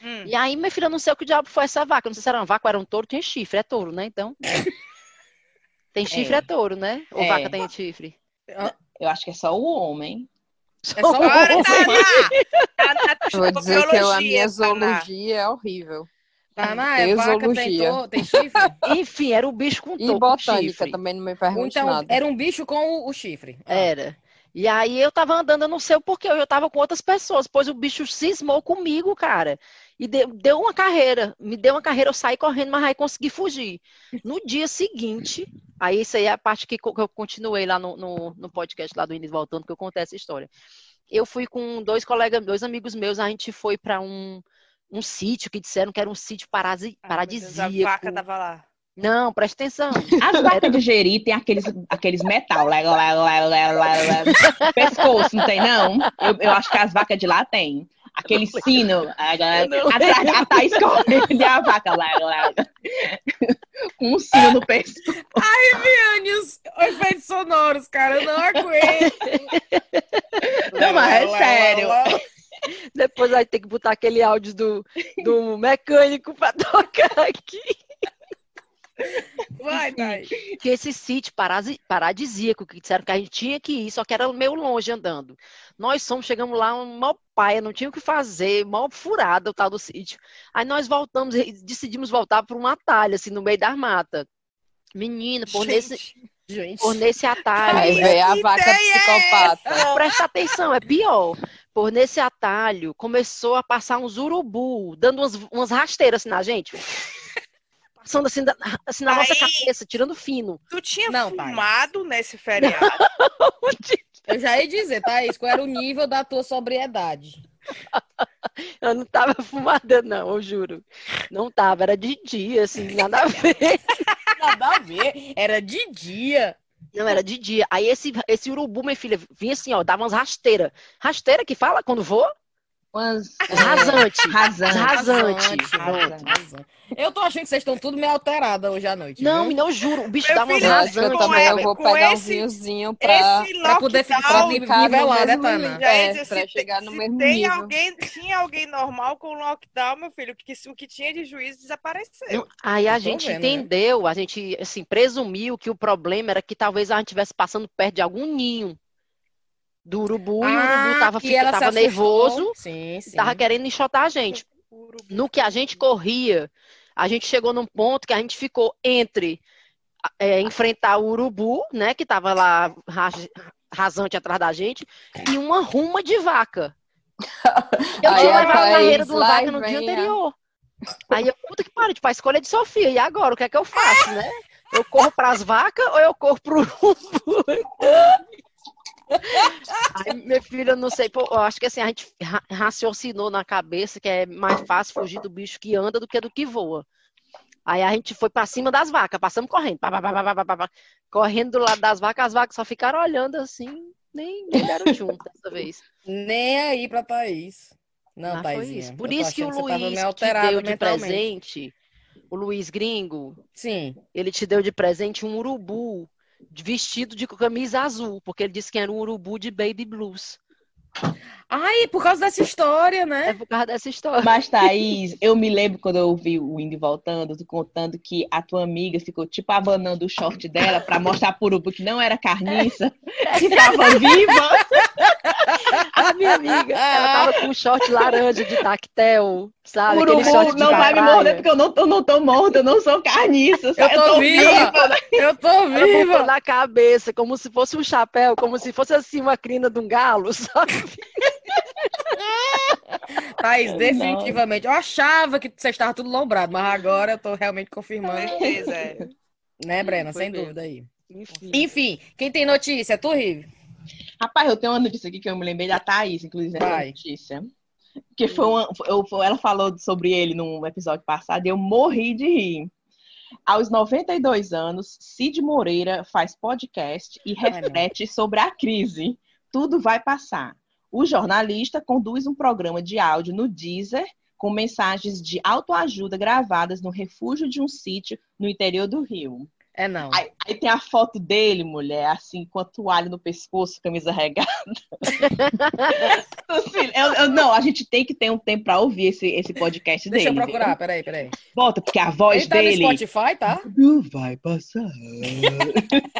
Speaker 5: Hum. E aí, minha filha, não sei o que diabo foi essa vaca. Não sei se era uma vaca ou era um touro, tinha chifre, é touro, né? Então. *laughs* tem chifre, é, é touro, né? Ou é. vaca tem chifre?
Speaker 2: Eu acho que é só o homem.
Speaker 1: É só Agora, *laughs*
Speaker 3: Vou dizer que a minha zoologia é horrível.
Speaker 1: Taná, é vaca, tem, to, tem chifre? *laughs*
Speaker 5: Enfim, era um bicho com
Speaker 3: E botânica chifre. também não me pergunte então, nada.
Speaker 1: Era um bicho com o, o chifre.
Speaker 5: Ah. E aí eu tava andando, eu não sei o porquê, eu tava com outras pessoas, pois o bicho cismou comigo, cara. E deu, deu uma carreira, me deu uma carreira, eu saí correndo, mas aí consegui fugir. No dia seguinte, aí isso aí é a parte que, eu continuei lá no, no, no podcast lá do Início Voltando, que eu contei essa história. Eu fui com dois colegas, dois amigos meus, a gente foi para um, um sítio que disseram que era um sítio parasi, paradisíaco.
Speaker 4: Deus, a vaca tava lá.
Speaker 5: Não, presta atenção.
Speaker 2: As vacas de Jeri tem aqueles, aqueles metal, lá, lá, lá, lá, lá, lá, pescoço, não tem não? Eu, eu acho que as vacas de lá tem. Aquele sino, atrás, a Thaís correndo a vaca lá, lá, com um sino no pescoço.
Speaker 1: Ai, Viane, os efeitos sonoros, cara, eu não aguento.
Speaker 2: Não, mas é sério.
Speaker 5: Depois vai ter que botar aquele áudio do, do mecânico pra tocar aqui.
Speaker 1: Vai.
Speaker 5: Que esse sítio paradisíaco, que disseram que a gente tinha que ir, só que era meio longe andando. Nós somos, chegamos lá, um mal paia, não tinha o que fazer, mal furada o tal do sítio. Aí nós voltamos, decidimos voltar por um atalho, assim, no meio da mata. Menina, por gente, nesse. Gente. Por nesse atalho.
Speaker 3: Aí vem a vaca psicopata.
Speaker 5: É Presta atenção, é pior. Por nesse atalho, começou a passar uns urubu, dando umas, umas rasteiras assim na gente passando assim, assim na Aí, nossa cabeça, tirando fino.
Speaker 4: Tu tinha não, fumado pai. nesse feriado? *laughs*
Speaker 1: Eu já ia dizer, Thaís, qual era o nível da tua sobriedade? *laughs*
Speaker 5: Eu não tava fumada, não, eu juro. Não tava, era de dia, assim, nada a ver. *laughs*
Speaker 1: nada a ver, era de dia.
Speaker 5: Não, era de dia. Aí esse, esse urubu, minha filha, vinha assim, ó, dava umas rasteiras. Rasteira que fala quando voa?
Speaker 2: Umas,
Speaker 5: rasante.
Speaker 2: É, rasante.
Speaker 5: Rasante.
Speaker 1: rasante. Eu tô achando que vocês estão tudo meio alteradas hoje à noite.
Speaker 5: Não,
Speaker 1: viu?
Speaker 5: não, juro. O bicho Meu dá umas rasantes.
Speaker 3: Eu também eu vou pegar esse, um vinhozinho pra,
Speaker 1: pra poder ficar nivelar, né, Tana?
Speaker 3: É, pra chegar no mesmo
Speaker 4: tem
Speaker 3: nível.
Speaker 4: Alguém, tinha alguém normal com o lockdown, meu filho, que o que tinha de juízo desapareceu.
Speaker 5: Aí a gente vendo, né? entendeu, né? a gente, assim, presumiu que o problema era que talvez a gente estivesse passando perto de algum ninho do urubu ah, e o urubu ah, tava, fica, tava nervoso, sim, sim. tava querendo enxotar a gente. No que a gente corria, a gente chegou num ponto que a gente ficou entre é, enfrentar o urubu, né, que tava lá rasante atrás da gente e uma ruma de vaca. *laughs* Eu tinha levado a carreira de uma vaca no dia anterior. Aí eu, puta que pariu, tipo, a escolha é de Sofia. E agora, o que é que eu faço, né? Eu corro pras vacas ou eu corro pro rumbo? *laughs* Aí, meu filho, eu não sei, pô, eu acho que assim, a gente raciocinou na cabeça que é mais fácil fugir do bicho que anda do que do que voa. Aí a gente foi para cima das vacas, passamos correndo, pá, pá, pá, correndo do lado das vacas, as vacas só ficaram olhando assim, nem, nem deram junto dessa vez.
Speaker 1: Nem aí pra Thaís. Não, Thaís.
Speaker 5: Isso. Por isso que o Luiz que te deu de presente, o Luiz Gringo,
Speaker 1: Sim.
Speaker 5: ele te deu de presente um urubu vestido de camisa azul, porque ele disse que era um urubu de baby blues.
Speaker 1: Ai, por causa dessa história, né?
Speaker 5: É por causa dessa história.
Speaker 2: Mas, Thaís, eu me lembro quando eu ouvi o Indy voltando, tu contando que a tua amiga ficou tipo abanando o short dela pra mostrar pro urubu que não era carniça, que tava viva.
Speaker 5: A minha amiga, ela tava com um short laranja de tactel, sabe?
Speaker 2: Urubu não vai me morder porque eu não, eu não tô morta, eu não sou carniça.
Speaker 1: Eu tô, eu tô viva. viva. Eu tô viva. Ela
Speaker 5: na cabeça, como se fosse um chapéu, como se fosse assim uma crina de um galo, sabe? *laughs*
Speaker 1: Thaís, definitivamente. Eu achava que você estava tudo lombrado, mas agora eu tô realmente confirmando.
Speaker 4: Certeza, é.
Speaker 1: Né, Brena? Sem dúvida aí. Enfim. Enfim, quem tem notícia? Tu, Rive?
Speaker 2: Rapaz, eu tenho uma notícia aqui que eu me lembrei da Thaís, inclusive, essa notícia. Que foi uma, eu, ela falou sobre ele num episódio passado e eu morri de rir. Aos 92 anos, Cid Moreira faz podcast e reflete sobre a crise. Tudo vai passar. O jornalista conduz um programa de áudio no Deezer com mensagens de autoajuda gravadas no refúgio de um sítio no interior do Rio.
Speaker 1: É não.
Speaker 2: Aí, aí, tem a foto dele, mulher, assim, com a toalha no pescoço, camisa regada. *laughs* assim, eu, eu, não, a gente tem que ter um tempo para ouvir esse, esse podcast
Speaker 1: Deixa
Speaker 2: dele.
Speaker 1: Deixa eu procurar, viu? peraí, peraí.
Speaker 2: Volta, porque a voz
Speaker 1: ele tá
Speaker 2: dele.
Speaker 1: No Spotify, tá?
Speaker 2: Não vai passar.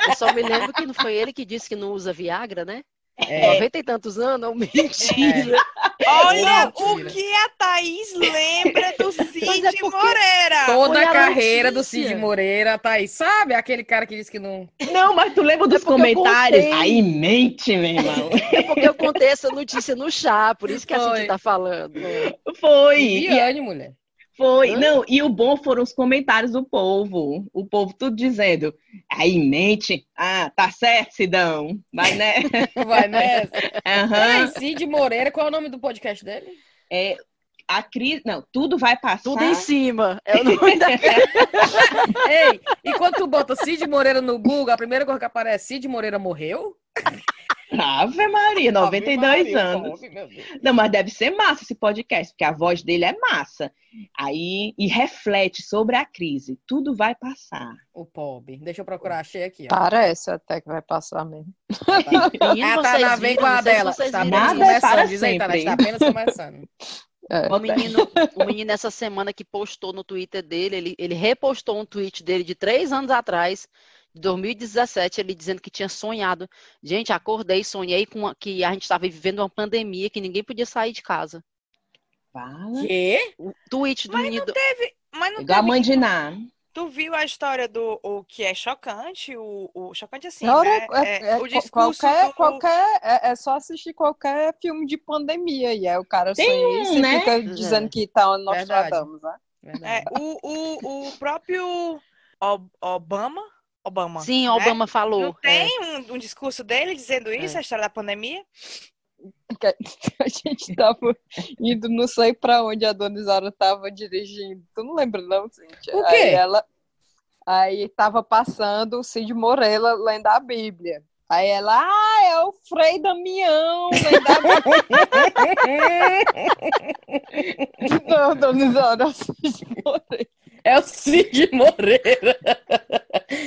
Speaker 5: Eu só me lembro que não foi ele que disse que não usa Viagra, né? É. 90 e tantos anos? *laughs* Mentira.
Speaker 4: É. Olha o que a Thaís lembra do *laughs* Cid é Moreira.
Speaker 1: Toda a carreira do Cid Moreira, a Thaís. Sabe aquele cara que disse que não.
Speaker 2: Não, mas tu lembra dos é comentários? Aí mente, meu irmão. *laughs*
Speaker 5: É porque eu contei essa notícia no chá, por isso que Foi. a gente tá falando.
Speaker 2: Foi.
Speaker 1: Viane, mulher.
Speaker 2: Foi, Hã? não, e o bom foram os comentários do povo. O povo tudo dizendo, aí mente, ah, tá certo, Sidão, vai *laughs* nessa.
Speaker 1: vai nessa. Uhum. E Cid Moreira, qual é o nome do podcast dele?
Speaker 2: É, a crise, não, tudo vai passar.
Speaker 5: Tudo em cima. É o nome da... *laughs*
Speaker 1: Ei, e quando tu bota Cid Moreira no Google, a primeira coisa que aparece, Cid Moreira morreu? *laughs*
Speaker 2: Ave Maria, 92 Ave Maria, anos. Não, mas deve ser massa esse podcast, porque a voz dele é massa. Aí, e reflete sobre a crise. Tudo vai passar.
Speaker 1: O pobre. Deixa eu procurar, achei aqui. Ó.
Speaker 3: Parece até que vai passar mesmo.
Speaker 1: Ah, tá, na vem com a dela. Está apenas começando. Diz aí, tá, está apenas *laughs* começando.
Speaker 5: É. O, menino, o menino essa semana que postou no Twitter dele, ele, ele repostou um tweet dele de três anos atrás, 2017, ele dizendo que tinha sonhado. Gente, acordei, sonhei com que a gente estava vivendo uma pandemia, que ninguém podia sair de casa.
Speaker 2: Fala.
Speaker 1: Quê?
Speaker 5: O tweet do
Speaker 4: mas
Speaker 5: menino.
Speaker 4: Não teve, mas não
Speaker 2: Igual
Speaker 4: teve...
Speaker 2: a mãe de Ná.
Speaker 4: Tu viu a história do o que é chocante, o, o chocante assim, Não, né?
Speaker 3: É, é, é, o discurso qualquer, do... qualquer é, é, só assistir qualquer filme de pandemia e é o cara Tem, sonha né? e fica dizendo que tá Nostradamus, né?
Speaker 4: É, o, o, o próprio Obama Obama.
Speaker 5: Sim, né? Obama falou.
Speaker 4: Não tem é. um, um, discurso dele dizendo isso, é. a história da pandemia? *laughs*
Speaker 3: A gente tava indo, não sei pra onde a dona Isara tava dirigindo. Tu não lembra, não, Cíntia?
Speaker 1: O quê? Aí
Speaker 3: ela. Aí tava passando o Cid Morella lendo a Bíblia. Aí ela, ah, é o Frei Damião. *laughs* não, dona Isara, é o Cid
Speaker 1: Moreira. É o Cid Moreira.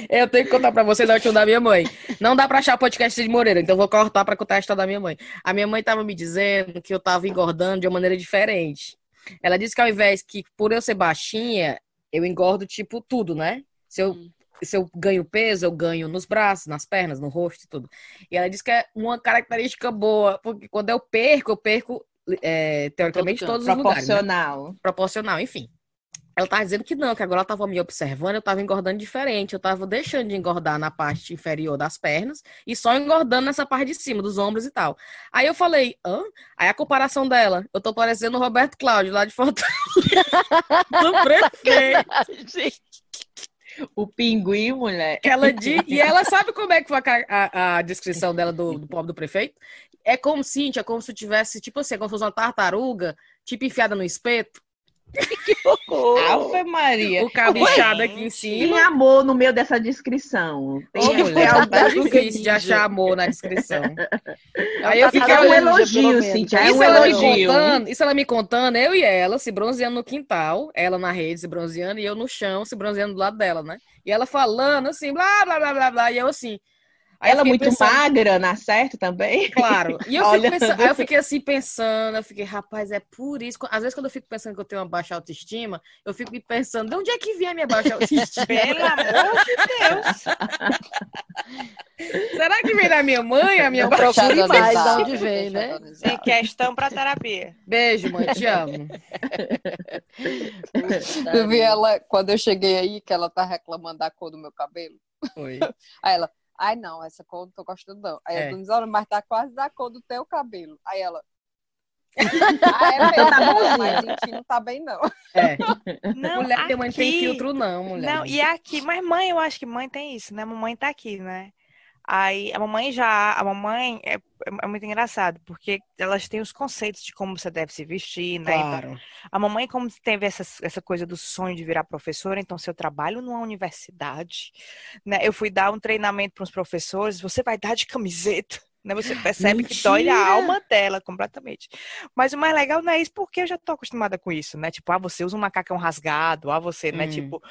Speaker 1: Eu tenho que contar pra vocês a última da minha mãe. Não dá pra achar o podcast Cid Moreira, então vou cortar pra contar a história da minha mãe. A minha mãe tava me dizendo que eu tava engordando de uma maneira diferente. Ela disse que ao invés que, por eu ser baixinha, eu engordo, tipo, tudo, né? Se eu, hum. se eu ganho peso, eu ganho nos braços, nas pernas, no rosto e tudo. E ela disse que é uma característica boa, porque quando eu perco, eu perco, é, teoricamente, Todo todos os lugares.
Speaker 2: Proporcional. Né?
Speaker 1: Proporcional, enfim. Ela tava dizendo que não, que agora ela tava me observando, eu tava engordando diferente. Eu tava deixando de engordar na parte inferior das pernas e só engordando nessa parte de cima, dos ombros e tal. Aí eu falei, hã? Aí a comparação dela, eu tô parecendo o Roberto Cláudio lá de Fortaleza. *laughs* do prefeito.
Speaker 2: O pinguim, mulher.
Speaker 1: Ela diz, e ela sabe como é que foi a, a, a descrição dela do, do pobre do prefeito? É como, Cíntia, como se tivesse, tipo assim, como se fosse uma tartaruga, tipo enfiada no espeto. *laughs*
Speaker 2: que horror! Ave Maria!
Speaker 1: O cabuchado aqui em cima.
Speaker 2: Tem amor no meio dessa descrição.
Speaker 1: Tem oh, mulher, tá difícil de achar amor na descrição.
Speaker 2: Aí eu fiquei... É um elogio, Cintia, é um elogio.
Speaker 1: Contando, isso ela me contando, eu e ela se bronzeando no quintal, ela na rede se bronzeando e eu no chão se bronzeando do lado dela, né? E ela falando assim, blá, blá, blá, blá, blá, e eu assim...
Speaker 2: Aí ela muito pensando... magra, na certo também?
Speaker 1: Claro. E eu, *laughs* Olha... pensando... Aí eu fiquei assim pensando, eu fiquei, rapaz, é por isso. Às vezes, quando eu fico pensando que eu tenho uma baixa autoestima, eu fico pensando, de onde é que vem a minha baixa autoestima? *laughs*
Speaker 4: Pelo amor de Deus! *laughs*
Speaker 1: Será que vem da minha mãe, a minha baixa
Speaker 3: autoestima? mais de onde vem, né?
Speaker 4: Em questão para terapia.
Speaker 1: Beijo, mãe, te amo.
Speaker 3: eu vi ela, quando eu cheguei aí, que ela tá reclamando da cor do meu cabelo.
Speaker 1: Foi.
Speaker 3: Aí ela, Ai, não, essa cor não tô gostando, não. Aí é. eu disse, mas tá quase da cor do teu cabelo. Aí ela. *laughs* ah, é mesmo, tá bom, mas gente não tá bem, não.
Speaker 1: É. Não, mulher, aqui... mãe tem filtro, não, mulher.
Speaker 4: Não, e aqui, mas mãe, eu acho que mãe tem isso, né? Mamãe tá aqui, né? Aí a mamãe já, a mamãe é, é, muito engraçado, porque elas têm os conceitos de como você deve se vestir, né?
Speaker 1: Então, claro.
Speaker 4: Então, a mamãe, como teve essa, essa coisa do sonho de virar professora, então se eu trabalho numa universidade, né? Eu fui dar um treinamento para os professores, você vai dar de camiseta. *laughs* Né? Você percebe Mentira. que dói a alma dela completamente. Mas o mais legal não é isso, porque eu já tô acostumada com isso, né? Tipo, ah, você usa um macacão rasgado, ah, você, né? Hum. Tipo,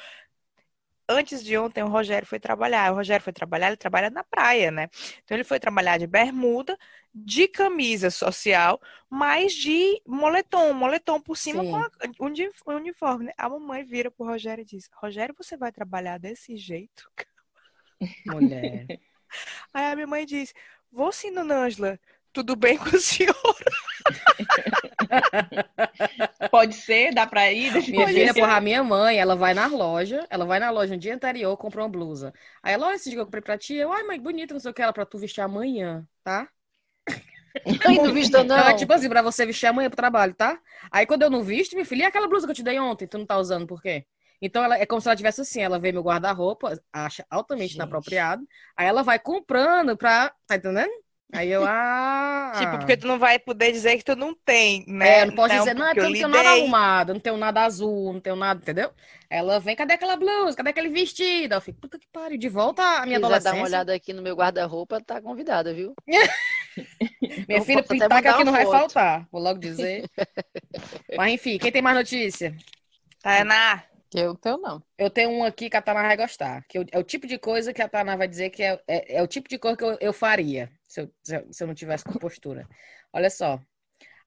Speaker 4: antes de ontem o Rogério foi trabalhar. O Rogério foi trabalhar, ele trabalha na praia, né? Então ele foi trabalhar de bermuda, de camisa social, mas de moletom, moletom por cima Sim. com o uniforme. Né? A mamãe vira pro Rogério e diz: Rogério, você vai trabalhar desse jeito? *laughs*
Speaker 1: Mulher.
Speaker 4: Aí a minha mãe diz: Vou sim, dona Ângela. Tudo bem com a senhora? *laughs*
Speaker 2: Pode ser, dá pra ir?
Speaker 1: Deixa minha filha, porra, a minha mãe, ela vai na loja, ela vai na loja no dia anterior, compra uma blusa. Aí ela, olha esse dia que eu comprei pra ti, eu, ai, mãe, bonita, não sei o que, ela pra tu vestir amanhã, tá?
Speaker 3: Ai, *laughs* não visto, não.
Speaker 1: Ela, tipo assim, pra você vestir amanhã pro trabalho, tá? Aí quando eu não visto, minha filha, e aquela blusa que eu te dei ontem, tu não tá usando, por quê? Então, ela, é como se ela tivesse assim, ela vê meu guarda-roupa, acha altamente Gente. inapropriado, aí ela vai comprando pra, tá entendendo? Aí eu, ah.
Speaker 4: Tipo, porque tu não vai poder dizer que tu não tem, né?
Speaker 1: É, não pode dizer, não, é porque eu não tenho nada arrumado, não tenho nada azul, não tenho nada, entendeu? Ela vem, cadê aquela blusa? Cadê aquele vestido? Eu fico, puta que pariu, de volta à minha adolescência.
Speaker 3: dar uma olhada aqui no meu guarda-roupa, tá convidada, viu? *laughs*
Speaker 1: minha filha, pintar que aqui não vai faltar, vou logo dizer. *laughs* Mas enfim, quem tem mais notícia?
Speaker 4: Tainá.
Speaker 3: Eu tenho não.
Speaker 1: Eu tenho um aqui que a Tana vai gostar. Que eu, é o tipo de coisa que a Tana vai dizer que é, é, é o tipo de coisa que eu, eu faria se eu, se eu não tivesse compostura. Olha só.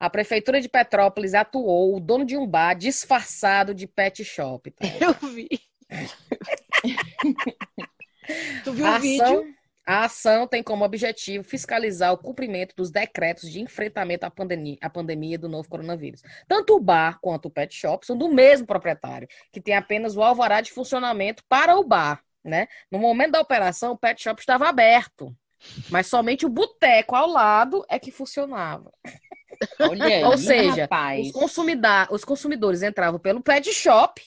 Speaker 1: A prefeitura de Petrópolis atuou o dono de um bar disfarçado de pet shop. Tá? *laughs*
Speaker 3: Eu vi. *laughs*
Speaker 1: tu viu o vídeo? A ação tem como objetivo fiscalizar o cumprimento dos decretos de enfrentamento à pandemia, à pandemia do novo coronavírus. Tanto o bar quanto o pet shop são do mesmo proprietário, que tem apenas o alvará de funcionamento para o bar. Né? No momento da operação, o pet shop estava aberto, mas somente o boteco ao lado é que funcionava. Olha Ou seja, os, os consumidores entravam pelo pet shop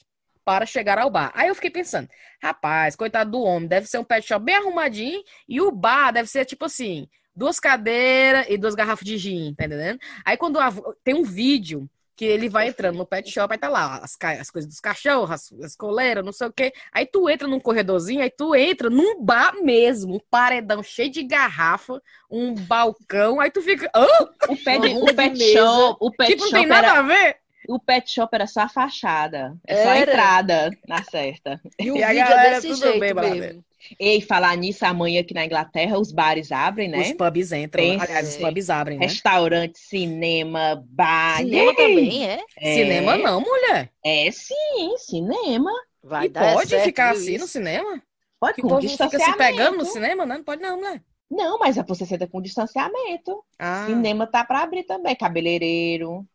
Speaker 1: para chegar ao bar. Aí eu fiquei pensando, rapaz, coitado do homem, deve ser um pet shop bem arrumadinho e o bar deve ser tipo assim, duas cadeiras e duas garrafas de gin, tá entendendo? Aí quando tem um vídeo que ele vai entrando no pet shop, aí tá lá as, as coisas dos cachorros, as, as coleiras, não sei o quê. Aí tu entra num corredorzinho, aí tu entra num bar mesmo, um paredão cheio de garrafa, um balcão, aí tu fica.
Speaker 2: Oh! O pet, o pet shop, o pet
Speaker 1: tipo, shop não tem nada era... a ver
Speaker 2: o pet shop era só a fachada. É só a entrada na certa.
Speaker 3: E o e vídeo é desse jeito bem, mesmo.
Speaker 2: Ei, falar nisso, amanhã aqui na Inglaterra, os bares abrem, né?
Speaker 1: Os pubs entram. Tem, Aliás, os pubs abrem, né?
Speaker 2: Restaurante, cinema, bar.
Speaker 3: Cinema também, é?
Speaker 1: é? Cinema não, mulher.
Speaker 2: É sim, cinema.
Speaker 1: Vai e dar pode ficar assim isso. no cinema?
Speaker 2: Pode,
Speaker 1: que
Speaker 2: com
Speaker 1: povo fica se pegando no cinema, né? Não pode não, mulher.
Speaker 2: Não, mas é você senta com distanciamento. Ah. Cinema tá para abrir também. Cabeleireiro.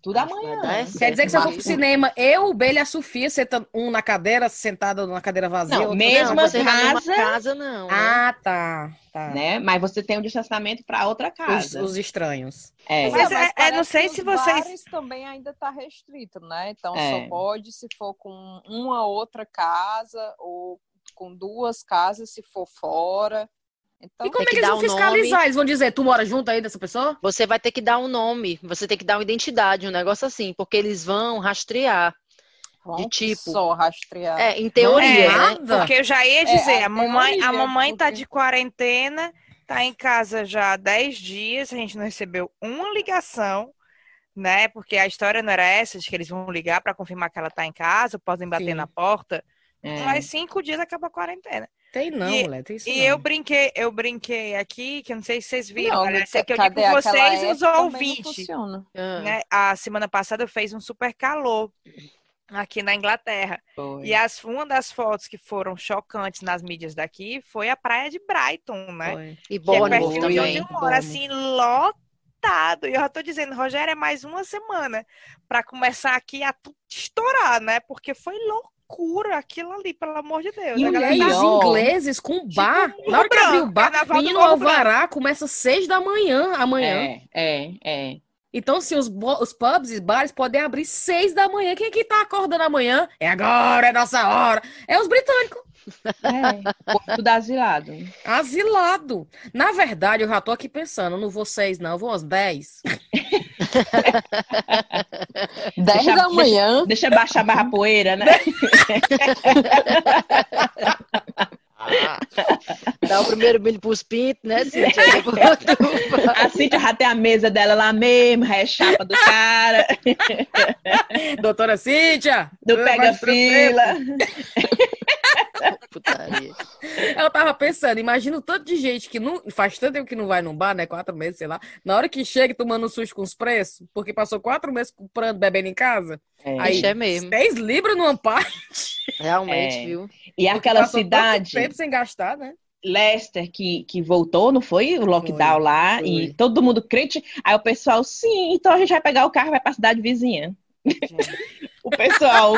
Speaker 2: Tudo amanhã.
Speaker 1: Quer dizer que se eu for pro cinema, eu, o Bela e a Sofia, sentando um na cadeira, sentada numa cadeira vazia.
Speaker 2: Não, mesma
Speaker 1: não,
Speaker 2: casa.
Speaker 1: casa não. Né? Ah, tá, tá.
Speaker 2: Né? Mas você tem um distanciamento para outra casa.
Speaker 1: Os, os estranhos.
Speaker 3: É. Mas, é, é, não sei se vocês. Bares também ainda tá restrito, né? Então é. só pode se for com uma outra casa ou com duas casas se for fora.
Speaker 1: Então, e como é que, eles vão fiscalizar? Um eles vão dizer, tu mora junto aí dessa pessoa?
Speaker 5: Você vai ter que dar um nome, você tem que dar uma identidade, um negócio assim, porque eles vão rastrear. de tipo.
Speaker 3: Só rastrear.
Speaker 5: É, em teoria, é,
Speaker 4: né? Porque eu já ia dizer, é, a, mamãe, a mamãe tá de quarentena, tá em casa já há 10 dias, a gente não recebeu uma ligação, né? Porque a história não era essa, de que eles vão ligar para confirmar que ela tá em casa, podem bater Sim. na porta. É. Mas cinco dias acaba a quarentena.
Speaker 1: Tem não, e, mulher, tem isso.
Speaker 4: E
Speaker 1: não.
Speaker 4: eu brinquei, eu brinquei aqui, que eu não sei se vocês viram, não, sei que eu digo com vocês os ouvintes. Ah. Né? A semana passada fez um super calor aqui na Inglaterra. Foi. E as, uma das fotos que foram chocantes nas mídias daqui foi a praia de Brighton, né? Foi.
Speaker 5: E
Speaker 4: que é pertinho de onde eu moro, assim, lotado. E eu já tô dizendo, Rogério, é mais uma semana para começar aqui a estourar, né? Porque foi louco loucura aquilo ali, pelo amor de Deus.
Speaker 1: E
Speaker 4: a
Speaker 1: galera os ingleses com tipo, bar. Tipo, Na hora que abrir o bar, menino Alvará começa às seis da manhã, amanhã.
Speaker 2: É, é, é.
Speaker 1: Então, se os, os pubs e bares podem abrir seis da manhã, quem é que tá acordando amanhã? É agora, é nossa hora. É os britânicos.
Speaker 2: É, tudo asilado.
Speaker 1: Asilado. Na verdade, eu já tô aqui pensando, não vou seis, não, eu vou às dez. *laughs* *laughs*
Speaker 3: dez da manhã.
Speaker 2: Deixa, deixa baixar a barra poeira, né?
Speaker 5: Ah, *laughs* dá o primeiro milho pros pintos, né, Cíntia?
Speaker 2: a Cíntia já tem a mesa dela lá mesmo, é chapa do cara.
Speaker 1: Doutora Cíntia!
Speaker 2: Do Pega Fila. *laughs*
Speaker 1: Putaria. Eu tava pensando, imagina o tanto de gente que não faz tanto tempo que não vai num bar, né? Quatro meses, sei lá. Na hora que chega tomando um susto com os preços, porque passou quatro meses comprando, bebendo em casa.
Speaker 5: É. Aí, é mesmo.
Speaker 1: 10 libras numa parte.
Speaker 5: Realmente, é. viu?
Speaker 2: E aquela cidade.
Speaker 1: tempo sem gastar, né?
Speaker 2: Leicester que, que voltou, não foi? O lockdown foi, lá, foi. e todo mundo crente. Aí o pessoal, sim, então a gente vai pegar o carro e vai pra cidade vizinha. O pessoal,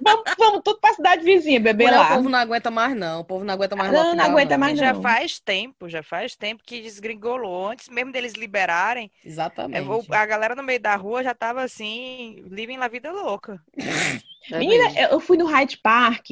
Speaker 2: vamos, vamos tudo pra cidade vizinha, beber lá.
Speaker 1: O povo não aguenta mais, não. O povo não aguenta mais
Speaker 2: Não, não aguenta não. mais,
Speaker 4: não. Já faz tempo, já faz tempo que desgringolou. Antes mesmo deles liberarem.
Speaker 1: Exatamente.
Speaker 4: a galera no meio da rua já tava assim, living a vida louca. *laughs*
Speaker 2: É Menina, eu fui no Hyde Park.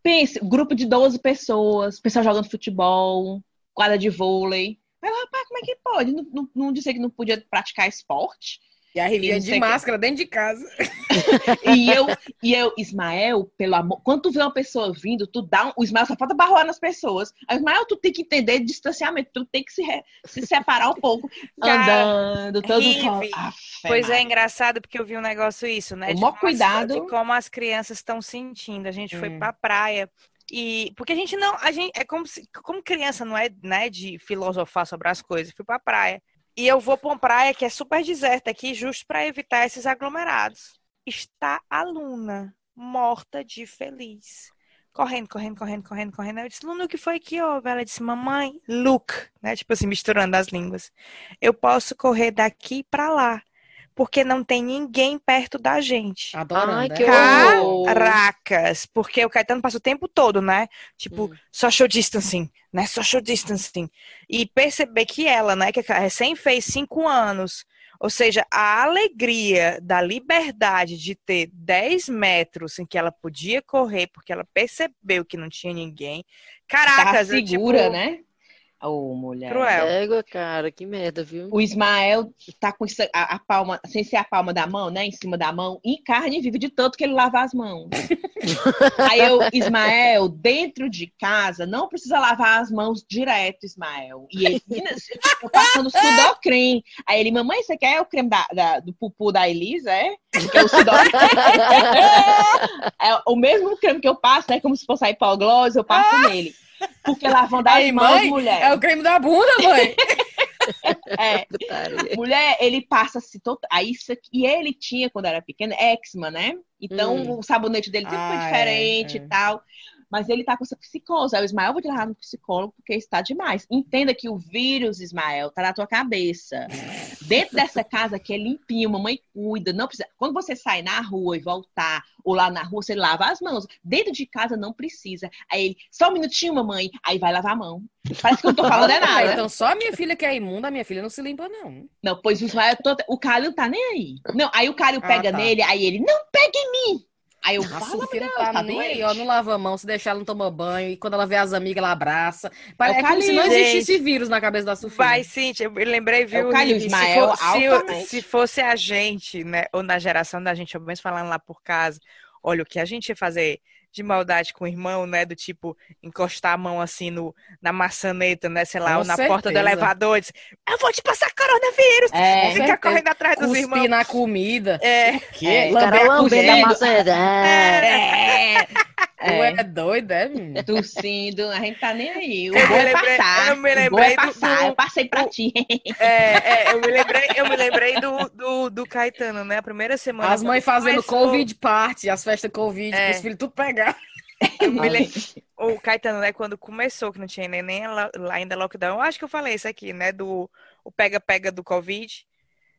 Speaker 2: Pense, grupo de 12 pessoas, pessoal jogando futebol, quadra de vôlei. Mas, rapaz, como é que pode? Não, não, não dizer que não podia praticar esporte?
Speaker 1: E a Rivinha de máscara que... dentro de casa. *laughs*
Speaker 2: e eu, e eu, Ismael, pelo amor, quando tu vê uma pessoa vindo, tu dá um, o Ismael só falta barroar nas pessoas. Aí, Ismael, tu tem que entender distanciamento, tu tem que se, re, se separar um pouco, *laughs* Cara, andando, todo Rive,
Speaker 4: ah, Pois é, engraçado porque eu vi um negócio isso, né?
Speaker 2: O maior cuidado.
Speaker 4: As, de como as crianças estão sentindo. A gente hum. foi pra praia. E porque a gente não, a gente é como se, como criança não é, né, de filosofar sobre as coisas. Fui pra praia. E eu vou para uma praia que é super deserta aqui, justo para evitar esses aglomerados. Está a Luna morta de feliz. Correndo, correndo, correndo, correndo, correndo. Eu disse, Luna, o que foi que houve? Ela disse, mamãe, look, né? Tipo assim, misturando as línguas. Eu posso correr daqui para lá porque não tem ninguém perto da gente.
Speaker 1: Adorando. Ai,
Speaker 4: que Caracas! Porque o Caetano passa o tempo todo, né? Tipo, hum. social distancing, né? Social distancing. E perceber que ela, né, que recém fez cinco anos, ou seja, a alegria da liberdade de ter 10 metros em que ela podia correr, porque ela percebeu que não tinha ninguém. Caracas,
Speaker 2: tá segura, tipo, né? Ô, oh, mulher.
Speaker 5: Cruel. Égua, cara, que merda, viu?
Speaker 2: O Ismael tá com a, a, palma, sem ser a palma da mão, né? Em cima da mão, e carne vive de tanto que ele lava as mãos. *laughs* Aí eu, Ismael, dentro de casa, não precisa lavar as mãos direto, Ismael. E ele, eu passando sudocrem. Aí ele, mamãe, você quer o creme da, da, do pupu da Elisa, é? Que *laughs* é o sudocrem. é o mesmo creme que eu passo, né? Como se fosse a hipoglose, eu passo nele. Porque lavando as mãos, mãe, mulher.
Speaker 1: É o creme da bunda, mãe. *laughs*
Speaker 2: é. mulher, ele passa assim, todo... aí isso aqui... e ele tinha quando era pequeno eczema, né? Então hum. o sabonete dele sempre ah, foi diferente é, é. e tal. Mas ele tá com essa psicose. Aí o Ismael vou te levar no psicólogo porque está demais. Entenda que o vírus, Ismael, tá na tua cabeça. Dentro dessa casa que é limpinho, mamãe cuida, não precisa. Quando você sai na rua e voltar, ou lá na rua, você lava as mãos. Dentro de casa não precisa. Aí ele, só um minutinho, mamãe. Aí vai lavar a mão. Parece que eu não tô *laughs* falando é nada.
Speaker 1: então só a minha filha que é imunda, a minha filha não se limpa, não.
Speaker 2: Não, pois o Ismael, o Calil tá nem aí. Não, aí o Calil ah, pega tá. nele, aí ele, não pega em mim. Aí eu falo,
Speaker 1: a filha tá, tá nem aí, ó, não lava a mão, se deixar ela não toma banho, e quando ela vê as amigas, ela abraça. É, é como se não existisse vírus na cabeça da Sofia.
Speaker 4: Vai, Cintia, eu lembrei, é viu, é se, for, se, se, fosse a gente, né, ou na geração da gente, ou menos falando lá por casa, olha, o que a gente ia fazer de maldade com o irmão, né? Do tipo, encostar a mão assim no, na maçaneta, né? Sei lá, com ou na certeza. porta do elevador e dizer, eu vou te passar coronavírus! É, ficar correndo atrás dos Cuspir irmãos.
Speaker 1: na comida.
Speaker 4: É.
Speaker 1: O quê? É, lamber a maçaneta. É. é. *laughs* É. é doido, é, menino?
Speaker 2: Tossindo, a gente tá nem aí. O eu bom é lembrei, passar. Eu me lembrei é passar, do, eu passei pra ti.
Speaker 4: É, é, eu me lembrei, eu me lembrei do, do, do Caetano, né? A primeira semana.
Speaker 1: As mães fazendo começou... Covid party, as festas Covid, é. os filhos tudo pegar.
Speaker 4: O Caetano, né, quando começou, que não tinha nem ainda lockdown, eu acho que eu falei isso aqui, né? Do o pega-pega do Covid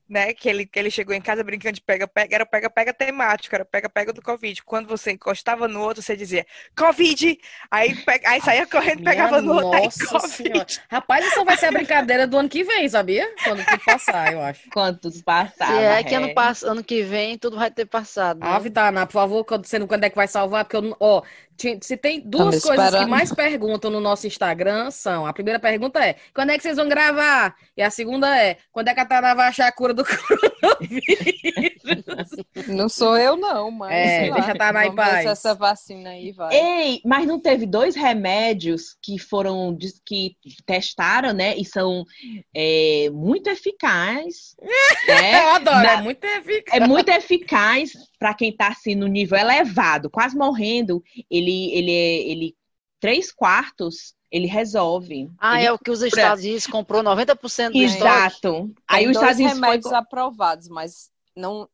Speaker 4: né? Que ele, que ele chegou em casa brincando de pega-pega, era pega-pega temático, era pega-pega do Covid. Quando você encostava no outro, você dizia Covid! Aí, pega, aí saía correndo, pegava no outro, aí Covid. Senhora.
Speaker 1: Rapaz, isso vai ser a brincadeira do ano que vem, sabia? Quando tudo passar, eu acho.
Speaker 2: Quando tudo passar.
Speaker 5: Se é que ano, pass... ano que vem tudo vai ter passado. Né?
Speaker 1: Ah, Vitana, por favor, quando, você, quando é que vai salvar? Porque eu, ó, se tem duas coisas esperando. que mais perguntam no nosso Instagram são: a primeira pergunta é: quando é que vocês vão gravar? E a segunda é: quando é que a Tana vai achar a cura do *laughs* coronavírus?
Speaker 3: Não sou eu, não, mas.
Speaker 1: É, deixa a Tana em paz.
Speaker 3: Essa vacina aí vai.
Speaker 2: Ei, mas não teve dois remédios que foram que testaram, né? E são é, muito eficazes. *laughs*
Speaker 1: né? Eu adoro, Na, é muito eficaz.
Speaker 2: É muito eficaz para quem está assim no nível elevado, quase morrendo, ele, ele, ele três quartos ele resolve.
Speaker 5: Ah,
Speaker 2: ele...
Speaker 5: é o que os Estados Unidos comprou 90% do
Speaker 2: Exato.
Speaker 3: Aí os Estados Unidos remédios foi... aprovados, mas não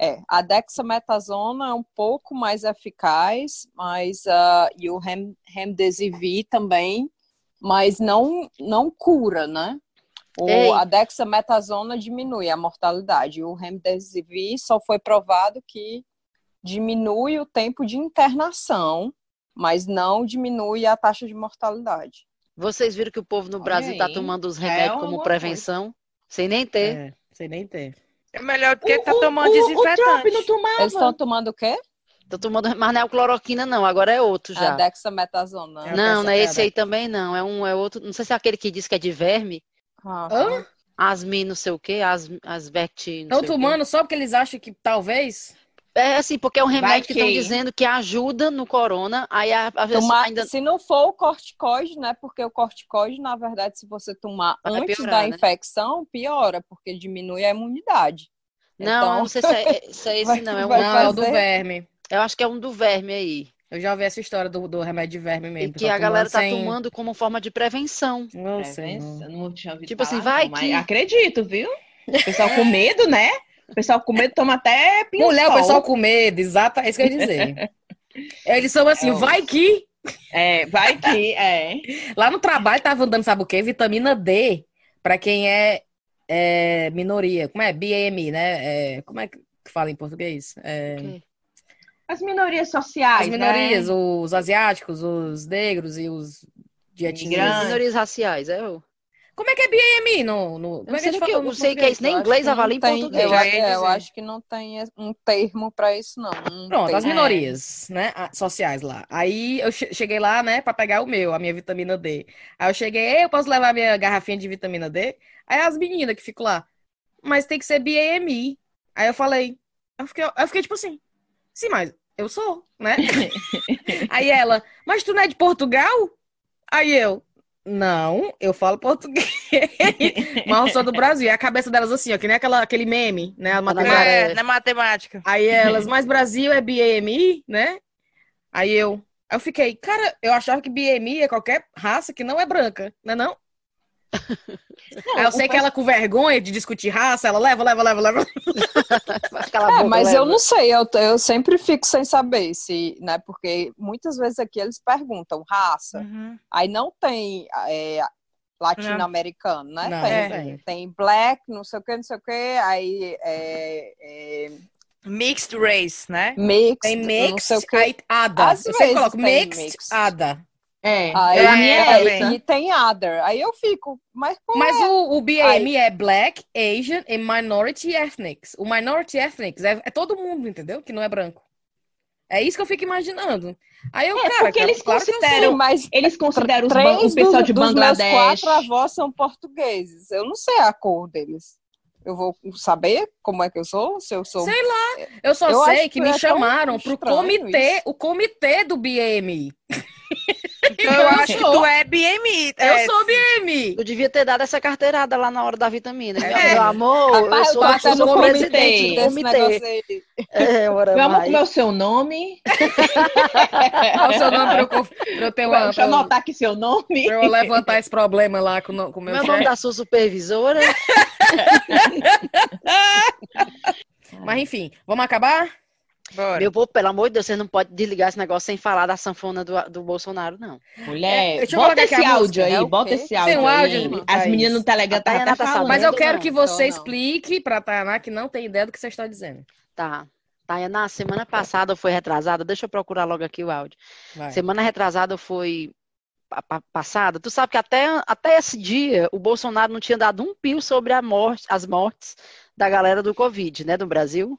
Speaker 3: é, a dexametasona é um pouco mais eficaz, mas uh, e o rem, remdesivir também, mas não não cura, né? O, a dexametasona diminui a mortalidade. O remdesivir só foi provado que diminui o tempo de internação, mas não diminui a taxa de mortalidade.
Speaker 5: Vocês viram que o povo no Brasil está tomando os é remédios é como prevenção, coisa. sem nem ter. É,
Speaker 1: sem nem ter.
Speaker 4: É melhor do que estar tá tomando o, desinfetante. O Trump
Speaker 3: não tomava. Eles estão tomando o quê?
Speaker 5: Tô tomando, mas não é o cloroquina, não. Agora é outro já.
Speaker 3: A dexametasona.
Speaker 5: Não, não é esse aí também, não. É um, é outro. Não sei se é aquele que diz que é de verme.
Speaker 1: Ah, Hã?
Speaker 5: Asmi, não sei o quê, as, asvect.
Speaker 1: Estão tomando só porque eles acham que talvez.
Speaker 5: É assim, porque é um remédio que estão dizendo que ajuda no corona. Aí a, a
Speaker 3: tomar, ainda... Se não for o corticoide, né? Porque o corticoide, na verdade, se você tomar Vai antes piorar, da né? infecção, piora, porque diminui a imunidade.
Speaker 5: Não, então... não sei se é, se é *laughs* esse, não. É um
Speaker 1: não, é o do verme.
Speaker 5: Eu acho que é um do verme aí.
Speaker 1: Eu já ouvi essa história do, do remédio de verme mesmo.
Speaker 5: E que a galera tá sem... tomando como forma de prevenção.
Speaker 2: Nossa, prevenção. não tinha ouvido
Speaker 5: Tipo assim, vai que...
Speaker 2: Acredito, viu? O pessoal com medo, né? O pessoal com medo toma até
Speaker 1: pinhão. Mulher, o pessoal com medo, exato, é isso que eu ia dizer. *laughs* Eles são assim, é, vai que...
Speaker 2: É, vai que, é.
Speaker 1: Lá no trabalho tava dando, sabe o quê? Vitamina D, para quem é, é, minoria. Como é? BAMI, né? É, como é que fala em português? É... Okay.
Speaker 2: As minorias sociais. As
Speaker 1: minorias,
Speaker 2: né?
Speaker 1: os asiáticos, os negros e os de etnias.
Speaker 5: Minorias raciais, é o.
Speaker 1: Como é que é BAMI no, no... Como
Speaker 5: é que eu, que, eu sei que é isso nem inglês, avalia em português.
Speaker 3: Eu, é, eu acho que não tem um termo para isso, não. não
Speaker 1: Pronto,
Speaker 3: tem,
Speaker 1: as minorias, é. né, sociais lá. Aí eu cheguei lá, né, para pegar o meu, a minha vitamina D. Aí eu cheguei, eu posso levar minha garrafinha de vitamina D? Aí as meninas que ficam lá, mas tem que ser BAMI. Aí eu falei, eu fiquei, eu fiquei tipo assim, sim, mas eu sou, né? *laughs* Aí ela, mas tu não é de Portugal? Aí eu, não, eu falo português, *laughs* mas eu sou do Brasil. E a cabeça delas assim, ó, que nem aquela, aquele meme, né? A
Speaker 4: matemática. É, na matemática.
Speaker 1: Aí elas, mas *laughs* Brasil é BMI, né? Aí eu, eu fiquei, cara, eu achava que BMI é qualquer raça que não é branca, né não? Não, eu sei que ela com vergonha de discutir raça, ela leva, leva, leva, leva. *laughs*
Speaker 3: é, mas leva. eu não sei, eu, eu sempre fico sem saber se, né? Porque muitas vezes aqui eles perguntam raça, uhum. aí não tem é, latino-americano, né? Não, tem, é. tem black, não sei o que, não sei o que, aí é, é...
Speaker 4: Mixed race, né?
Speaker 1: Mixed, tem mixed, aí, ada. Às Você coloca mixed, mixed, ada.
Speaker 3: É, aí, é, é, é, e tem other. Aí eu fico, mas
Speaker 1: Mas é? o, o BM é Black, Asian e Minority Ethnics. O Minority Ethnics é, é, todo mundo, entendeu? Que não é branco. É isso que eu fico imaginando. Aí eu, é, cara,
Speaker 2: porque eles claro consideram, mas eles consideram os, o pessoal de Bangladesh. Os
Speaker 3: quatro avós são portugueses. Eu não sei a cor deles. Eu vou saber como é que eu sou? Se eu sou.
Speaker 1: Sei lá. Eu só eu sei que me chamaram pro comitê, isso. o comitê do BM.
Speaker 4: Então eu acho que tu é BMI.
Speaker 1: Eu é. sou BMI.
Speaker 5: Tu devia ter dado essa carteirada lá na hora da vitamina. É. Meu amor, Rapaz, eu sou, eu sou,
Speaker 3: sou presidente comitê.
Speaker 2: É, Vamos comer o seu nome.
Speaker 1: Qual o seu nome pra eu, pra eu ter uma...
Speaker 2: Deixa eu anotar aqui seu nome.
Speaker 1: Pra eu levantar esse problema lá com, com o meu
Speaker 5: Meu nome da sua supervisora. *laughs*
Speaker 1: Mas enfim, vamos acabar?
Speaker 5: Bora. Meu povo, pelo amor de Deus, você não pode desligar esse negócio sem falar da sanfona do, do Bolsonaro, não.
Speaker 2: Mulher, é, bota esse áudio aí, é bota esse áudio. Tem um áudio. As meninas no Telegram estão até tá falando.
Speaker 1: Mas eu quero que você explique para a Tainá que não tem ideia do que você está dizendo.
Speaker 5: Tá. Tainá, semana passada foi retrasada, deixa eu procurar logo aqui o áudio. Vai. Semana retrasada foi passada, tu sabe que até, até esse dia o Bolsonaro não tinha dado um pio sobre a morte, as mortes da galera do Covid, né, do Brasil.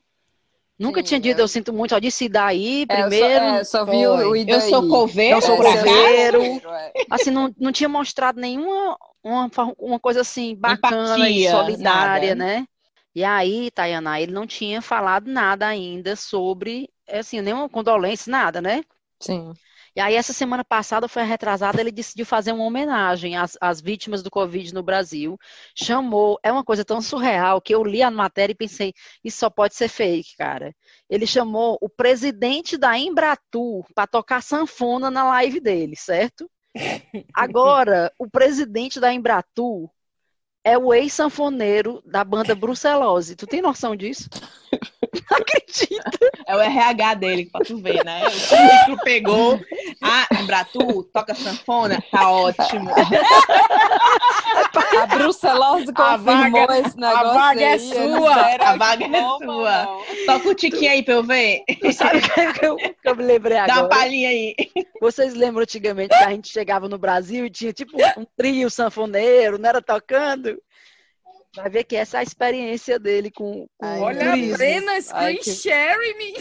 Speaker 5: Nunca Sim, tinha dito, eu... eu sinto muito, ó, disse daí primeiro. É,
Speaker 3: eu só, é, só vi o, o
Speaker 2: Eu sou coveiro.
Speaker 5: Eu sou coveiro. É. Assim, não, não tinha mostrado nenhuma uma, uma coisa assim bacana Empatia, e solidária, nada. né? E aí, Tayana, ele não tinha falado nada ainda sobre, assim, nenhuma condolência, nada, né?
Speaker 3: Sim.
Speaker 5: E aí, essa semana passada, foi retrasada, ele decidiu fazer uma homenagem às, às, vítimas do Covid no Brasil. Chamou, é uma coisa tão surreal que eu li a matéria e pensei, isso só pode ser fake, cara. Ele chamou o presidente da Embratur para tocar sanfona na live dele, certo? *laughs* Agora, o presidente da Embratur é o ex-sanfoneiro da banda Brucelose. Tu tem noção disso? *laughs*
Speaker 2: Não acredito. É o RH dele, pra tu ver, né? O currículo pegou. Ah, Bratu, toca sanfona? Tá ótimo.
Speaker 3: A Brucelose confirmou vaga, esse negócio.
Speaker 1: A vaga é sua.
Speaker 2: A vaga é sua. Toca o tiquinho aí pra eu ver.
Speaker 5: Sabe o que eu, que eu me lembrei agora?
Speaker 2: Dá uma palhinha aí.
Speaker 5: Vocês lembram antigamente que a gente chegava no Brasil e tinha tipo um trio sanfoneiro, não era tocando? Vai ver que essa é a experiência dele com. com
Speaker 1: Olha a Brena screen que... sharing me.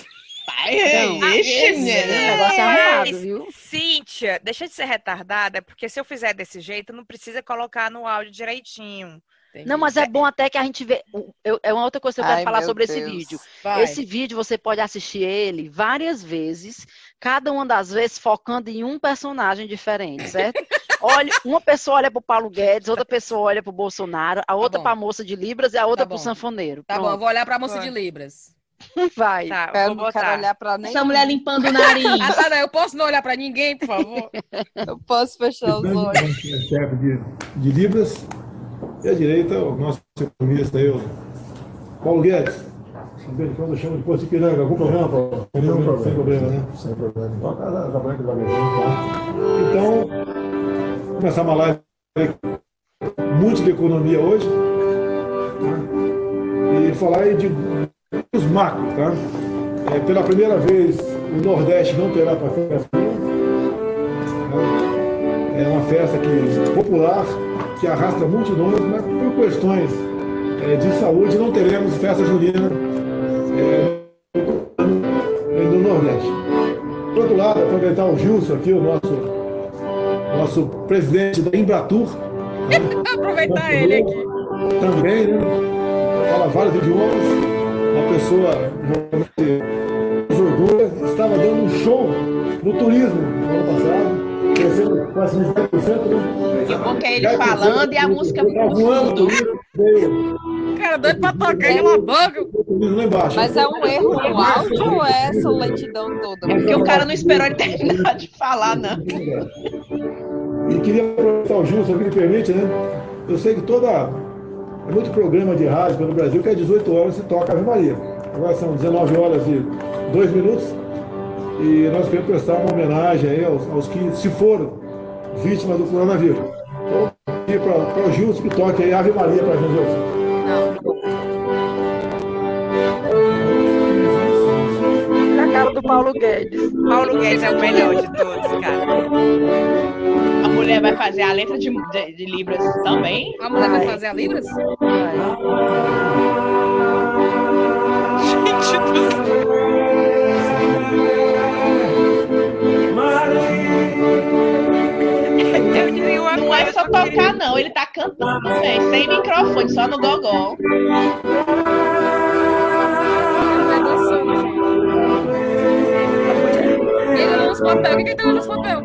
Speaker 2: Ai, ixi,
Speaker 4: negócio é arrumado, viu? Cíntia, deixa de ser retardada, porque se eu fizer desse jeito, não precisa colocar no áudio direitinho.
Speaker 5: Entendi. Não, mas é bom até que a gente vê. Eu, é uma outra coisa que eu quero Ai, falar sobre Deus. esse vídeo. Vai. Esse vídeo você pode assistir ele várias vezes, cada uma das vezes focando em um personagem diferente, certo? *laughs* olha, uma pessoa olha para o Paulo Guedes, outra pessoa olha para o Bolsonaro, a outra tá para a moça de Libras e a outra tá para o sanfoneiro.
Speaker 1: Tá Pronto. bom, eu vou olhar para a moça Vai. de Libras. *laughs*
Speaker 5: Vai.
Speaker 3: Tá, eu não quero olhar para
Speaker 2: nem. Essa mulher limpando o nariz. *laughs*
Speaker 1: ah, tá, não, eu posso não olhar para ninguém, por favor? *laughs*
Speaker 3: eu posso fechar os olhos.
Speaker 6: Chefe de, de Libras e à direita, o nosso economista aí, o Paulo Guedes. Quando chama de Poço Ipiranga, algum problema, Paulo? Nenhum problema. Sem problema, né? Sem problema. Então, começar uma live muito de economia hoje. Né? E falar aí de os macros, tá? É, pela primeira vez, o Nordeste não terá para festa. Né? É uma festa que, popular, que arrasta multidões, mas por questões é, de saúde não teremos festa junina é, no Nordeste. Por outro lado, aproveitar o Gilson aqui, o nosso, nosso presidente da Embratur.
Speaker 1: Né? *laughs* aproveitar ele aqui.
Speaker 6: Também, né? Fala vários idiomas. Uma pessoa realmente orgulha, estava dando um show no turismo no ano passado crescendo quase 20%. Né?
Speaker 2: Que bom que é ele falando e a música voando.
Speaker 1: Cara, doido pra tocar em uma
Speaker 3: Mas é um erro no áudio ou é essa lentidão toda?
Speaker 2: É porque o cara não esperou ele terminar de falar, não.
Speaker 6: E queria aproveitar o Gilson, se me permite, né? Eu sei que toda. É muito programa de rádio no Brasil que é 18 horas se toca Ave Maria. Agora são 19 horas e 2 minutos. E nós queremos prestar uma homenagem aí aos, aos que se foram vítimas do coronavírus. Então, para o Gilson que toque aí Ave Maria para a gente.
Speaker 5: Do Paulo Guedes.
Speaker 4: Paulo Guedes é o melhor de todos, cara
Speaker 2: mulher vai fazer a letra de, de, de Libras também?
Speaker 1: A mulher vai fazer a Libras?
Speaker 4: Vai. Gente do
Speaker 2: Não é só tocar, não. Ele tá cantando também, sem microfone, só no gogó.
Speaker 1: Ele não usa papel.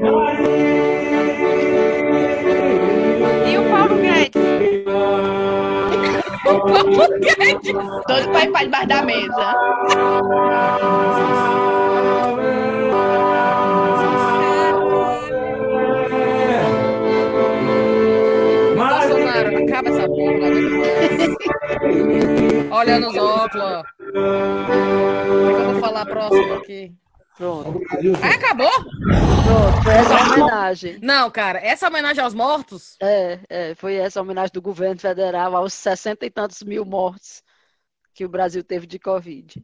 Speaker 1: Quem tá nos papel?
Speaker 2: Todo *laughs* pai pai debaixo da mesa.
Speaker 1: Bolsonaro, acaba essa porra. Olha nos óculos. Como que eu vou falar próximo aqui? Pronto. Ah, acabou?
Speaker 5: Pronto, foi essa a homenagem.
Speaker 1: Não, cara, essa homenagem aos mortos?
Speaker 5: É, é, foi essa homenagem do governo federal aos sessenta e tantos mil mortos que o Brasil teve de Covid.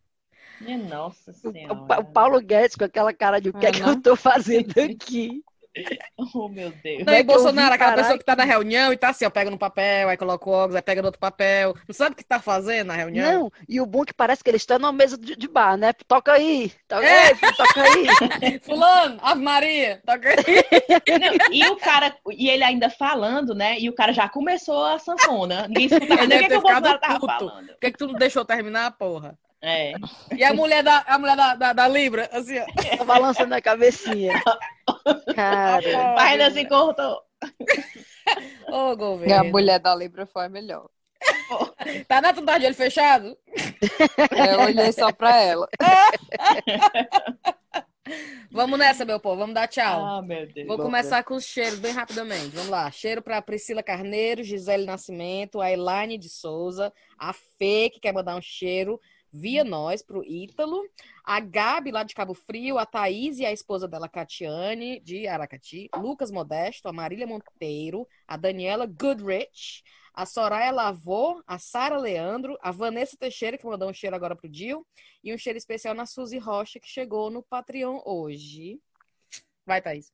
Speaker 2: Nossa senhora.
Speaker 5: O, o, Paulo Guedes com aquela cara de o que ah, é que eu tô fazendo aqui? *laughs*
Speaker 2: Oh, meu Deus.
Speaker 1: Não, e Bolsonaro, aquela pessoa que tá na reunião e tá assim, ó, pega no papel, aí coloca o óculos, aí pega no outro papel. Não sabe o que tá fazendo na reunião?
Speaker 5: Não, e o bom é que parece que eles estão numa mesa de, de, bar, né? Toca aí, toca é. aí, toca aí. *laughs*
Speaker 1: Fulano, Ave Maria, toca aí. *laughs*
Speaker 2: Não, e o cara, e ele ainda falando, né? E o cara já começou a sanfona. Ninguém escutava
Speaker 1: nem o que, que o Bolsonaro tava falando. Por que, que tu não deixou terminar, porra?
Speaker 2: É.
Speaker 1: E a mulher da, a mulher da, da, da Libra, assim, ó. *laughs*
Speaker 5: Tá balançando a cabecinha.
Speaker 2: Cara. O pai se cortou.
Speaker 1: Ô, governo.
Speaker 5: A mulher da Libra foi a melhor. *laughs*
Speaker 1: Tá na tu tá de olho fechado?
Speaker 5: É, eu olhei só pra ela. *laughs*
Speaker 1: Vamos nessa, meu povo. Vamos dar tchau.
Speaker 2: Ah, meu Deus.
Speaker 1: Vou começar com os cheiros bem rapidamente. Vamos lá. Cheiro para Priscila Carneiro, Gisele Nascimento, a Elaine de Souza, a Fê, que quer mandar um cheiro via nós para o Ítalo, a Gabi lá de Cabo Frio, a Thaís e a esposa dela, Catiane, de Aracati, Lucas Modesto, a Marília Monteiro, a Daniela Goodrich, a Soraya Lavô, a Sara Leandro, a Vanessa Teixeira, que mandou um cheiro agora pro Dil, e um cheiro especial na Suzy Rocha, que chegou no Patreon hoje. Vai, Thaís.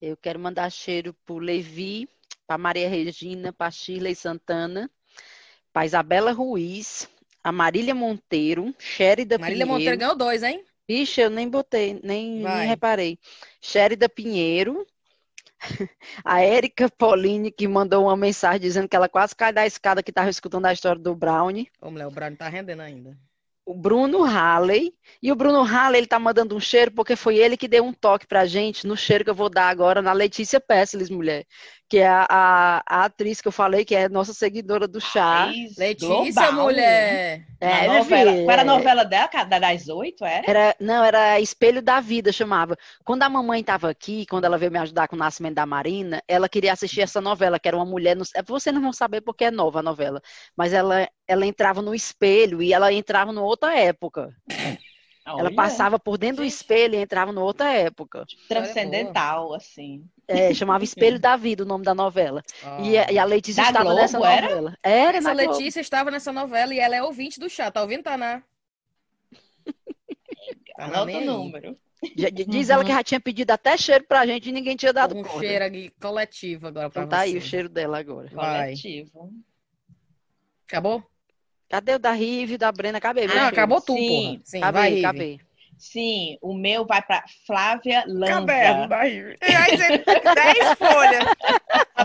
Speaker 5: Eu quero mandar cheiro pro Levi, para Maria Regina, para Shirley Santana, para Isabela Ruiz, a Marília Monteiro, Sherida
Speaker 1: Marília
Speaker 5: Pinheiro.
Speaker 1: Monteiro ganhou dois, hein?
Speaker 5: Ixi, eu nem botei, nem, nem reparei. Sherida Pinheiro, *laughs* a Érica Pauline, que mandou uma mensagem dizendo que ela quase cai da escada que estava escutando a história do Brownie.
Speaker 1: Ô, mulher, o Brownie tá rendendo ainda
Speaker 5: o Bruno Halley. E o Bruno Halley, ele tá mandando um cheiro porque foi ele que deu um toque pra gente no cheiro que eu vou dar agora na Letícia Pessles, mulher. Que é a, a, a atriz que eu falei, que é nossa seguidora do chá.
Speaker 1: Letícia, global, mulher.
Speaker 2: É, novela, qual era a novela dela? Das oito, era?
Speaker 5: era? Não, era Espelho da Vida, chamava. Quando a mamãe tava aqui, quando ela veio me ajudar com o nascimento da Marina, ela queria assistir essa novela, que era uma mulher... No... Você não vão saber porque é nova a novela. Mas ela, ela entrava no espelho e ela entrava no outra época. *laughs* Olha. Ela passava por dentro do espelho e entrava em outra época.
Speaker 2: Transcendental, assim.
Speaker 5: É, chamava Espelho *laughs* da Vida o nome da novela. Ah. E, a, e, a Letícia da estava Globo, nessa era? novela.
Speaker 1: Era, Essa Letícia estava nessa novela e ela é ouvinte do chá. Tá ouvindo, Taná?
Speaker 2: Tá Anota o número.
Speaker 5: Diz uhum. ela que já tinha pedido até cheiro pra gente e ninguém tinha dado
Speaker 1: um corda. cheiro aqui coletivo agora pra
Speaker 5: então
Speaker 1: tá
Speaker 5: você. aí o cheiro dela agora.
Speaker 2: Coletivo.
Speaker 1: Acabou?
Speaker 5: Cadê o da Rive, da Brena? Acabei.
Speaker 1: Ah, acabou tudo, Sim,
Speaker 5: Sim, acabei, vai, acabei.
Speaker 2: Sim, o meu vai para Flávia Lanza.
Speaker 1: Caberno da Rive. Aí você 10 *laughs* folhas.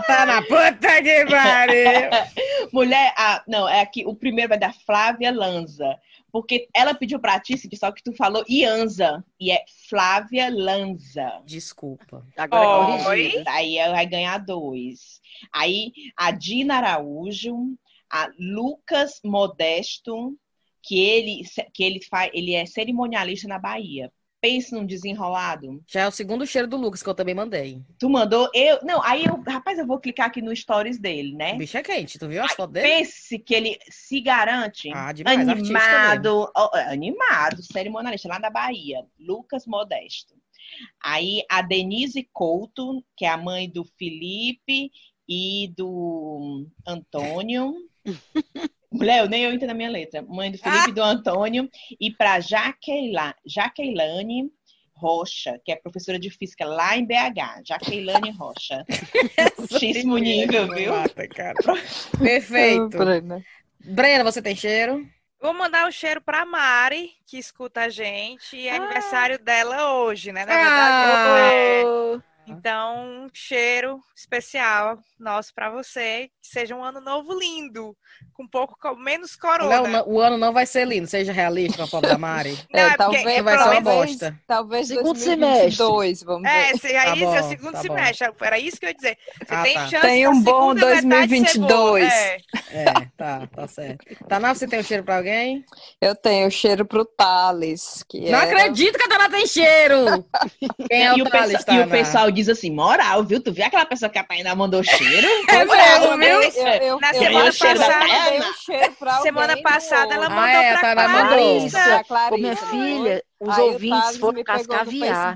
Speaker 1: tá na puta que pariu. *laughs*
Speaker 2: Mulher, ah, não, é aqui, o primeiro vai da Flávia Lanza. Porque ela pediu pra ti, só que tu falou Ianza. E é Flávia Lanza.
Speaker 1: Desculpa.
Speaker 2: Agora oh, é Aí vai ganhar dois. Aí a Dina Araújo, a Lucas Modesto, que ele, que ele, faz, ele é cerimonialista na Bahia. Pense num desenrolado.
Speaker 1: Já é o segundo cheiro do Lucas que eu também mandei.
Speaker 2: Tu mandou? Eu. Não, aí eu. Rapaz, eu vou clicar aqui no stories dele, né?
Speaker 1: O bicho é quente, tu viu as fotos dele?
Speaker 2: Pense que ele se garante.
Speaker 1: Ah, demais,
Speaker 2: animado. Ó, animado, cerimonialista lá da Bahia. Lucas Modesto. Aí a Denise Couto, que é a mãe do Felipe e do Antônio. Mulher, nem eu entendo a minha letra. Mãe do Felipe e do Antônio. E para Jaqueila, Jaqueilane Rocha, que é professora de física lá em BH. Jaqueilane Rocha. *laughs* Altíssimo nível, viu? Mata,
Speaker 1: cara. Perfeito. *laughs* Brena, você tem cheiro?
Speaker 4: Vou mandar um cheiro pra Mari, que escuta a gente. E é ah. aniversário dela hoje, né? Na verdade, ah. é... Então, um cheiro especial nosso para você. Que seja um ano novo lindo, com um pouco menos corona.
Speaker 1: Não, o ano não vai ser lindo, seja realista, a pobre da Mari. *laughs*
Speaker 3: Não, é, talvez é vai ser uma bosta. Talvez segundo semestre. vamos
Speaker 4: é, ver. É, tá isso, bom, é o segundo tá semestre. Bom. Era isso que eu ia dizer. Você ah, tem tá. chance
Speaker 3: Tem um bom 2022.
Speaker 1: É. é, tá, tá certo. Taná, você tem um cheiro para alguém?
Speaker 3: Eu tenho cheiro pro Thales. Que
Speaker 1: não
Speaker 3: era...
Speaker 1: acredito que a Taná tem cheiro! *laughs* Quem é o,
Speaker 2: e
Speaker 1: Thales,
Speaker 2: o E o pessoal diz assim, moral, viu? Tu viu aquela pessoa que a Tainá mandou cheiro? *laughs*
Speaker 1: É mesmo, viu?
Speaker 4: Eu, eu, Na eu semana passada,
Speaker 3: um cheiro pra
Speaker 4: semana passada ela mandou ah, é, pra
Speaker 1: Clarissa.
Speaker 5: Clarissa. Ô, minha filha, os Aí ouvintes foram cascaviar.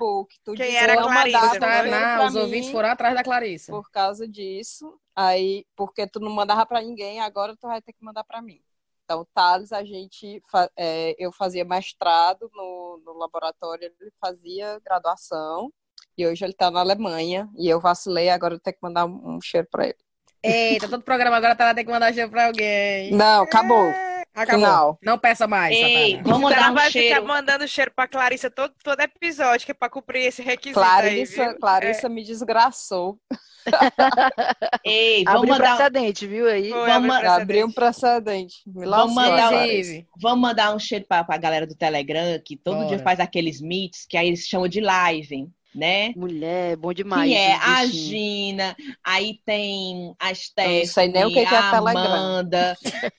Speaker 4: Quem era a Clarissa?
Speaker 1: Tá, os ouvintes foram atrás da Clarissa.
Speaker 3: Por causa disso. Aí, porque tu não mandava pra ninguém, agora tu vai ter que mandar pra mim. Então, Thales, a gente, é, eu fazia mestrado no, no laboratório, ele fazia graduação. E hoje ele tá na Alemanha. E eu vacilei, agora eu tenho que mandar um, cheiro pra ele.
Speaker 1: Eita, todo programa agora tá tem que mandar cheiro pra alguém.
Speaker 3: Não, acabou.
Speaker 1: Acabou. Final. Não peça mais.
Speaker 4: Ei, vamos dar um vai cheiro. ficar mandando cheiro pra Clarissa todo, todo episódio, que é pra cumprir esse requisito.
Speaker 3: Clarissa,
Speaker 4: aí,
Speaker 3: Clarissa é. me desgraçou. *laughs*
Speaker 5: Ei, vamos Abriu mandar... precedente, viu aí?
Speaker 3: Foi, vamos abrir um precedente.
Speaker 2: vamos, mandar um... vamos mandar um cheiro pra, pra galera do Telegram, que todo Bora. dia faz aqueles meets, que aí eles chamam de live né?
Speaker 5: Mulher, bom demais.
Speaker 2: Que é a Gina, aí tem a Stephanie, nem o que é a Amanda.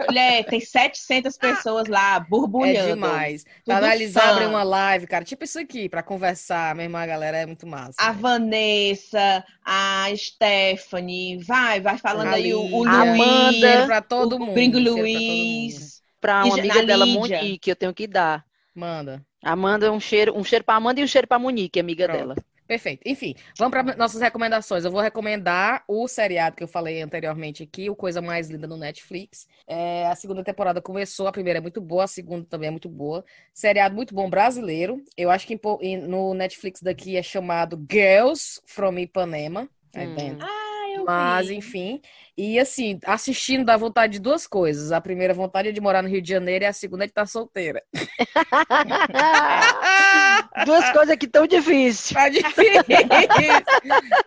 Speaker 2: Mulher, tem 700 pessoas lá borbulhando.
Speaker 1: É demais. Pra analisar, abrir uma live, cara, tipo isso aqui, pra conversar, mesmo a galera é muito massa.
Speaker 2: A né? Vanessa, a Stephanie, vai, vai falando a aí o, o
Speaker 1: Luiz. Amanda, pra todo mundo. O
Speaker 2: Gringo Luiz.
Speaker 5: Pra uma amiga dela, Monique, eu tenho que dar.
Speaker 1: Manda.
Speaker 5: Amanda, um cheiro, um cheiro para Amanda e um cheiro para Monique, amiga Pronto. dela.
Speaker 1: Perfeito. Enfim, vamos para nossas recomendações. Eu vou recomendar o seriado que eu falei anteriormente aqui, o Coisa Mais Linda no Netflix. É, a segunda temporada começou, a primeira é muito boa, a segunda também é muito boa. Seriado muito bom brasileiro. Eu acho que no Netflix daqui é chamado Girls from Ipanema. Hum. Mas,
Speaker 2: vi.
Speaker 1: enfim, e assim, assistindo dá vontade de duas coisas. A primeira vontade é de morar no Rio de Janeiro e a segunda é de estar solteira. *laughs*
Speaker 5: duas coisas que tão difíceis.
Speaker 1: Tá difícil.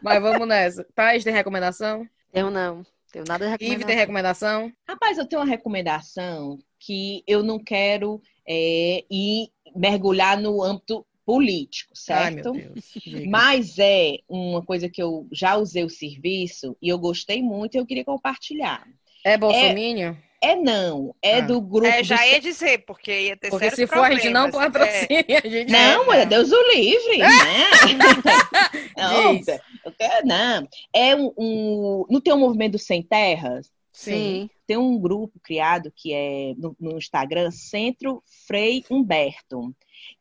Speaker 1: Mas vamos nessa. Thaís, tem recomendação?
Speaker 5: Eu não. Tenho nada de recomendação.
Speaker 1: Ive, tem recomendação?
Speaker 2: Rapaz, eu tenho uma recomendação que eu não quero é, ir mergulhar no âmbito político, certo? Ai, Mas é uma coisa que eu já usei o serviço e eu gostei muito e eu queria compartilhar.
Speaker 1: É Bolsonaro?
Speaker 2: É, é não, é ah. do grupo. É,
Speaker 4: já do... ia dizer, porque ia ter
Speaker 1: Porque
Speaker 4: se
Speaker 1: for a gente não patrocina, é. a gente
Speaker 2: Não, é, Deus o livre, né? *laughs* não, quero, não. É um, um, não tem um movimento sem terras?
Speaker 1: Sim.
Speaker 2: Tem um grupo criado que é no, no Instagram, Centro Frei Humberto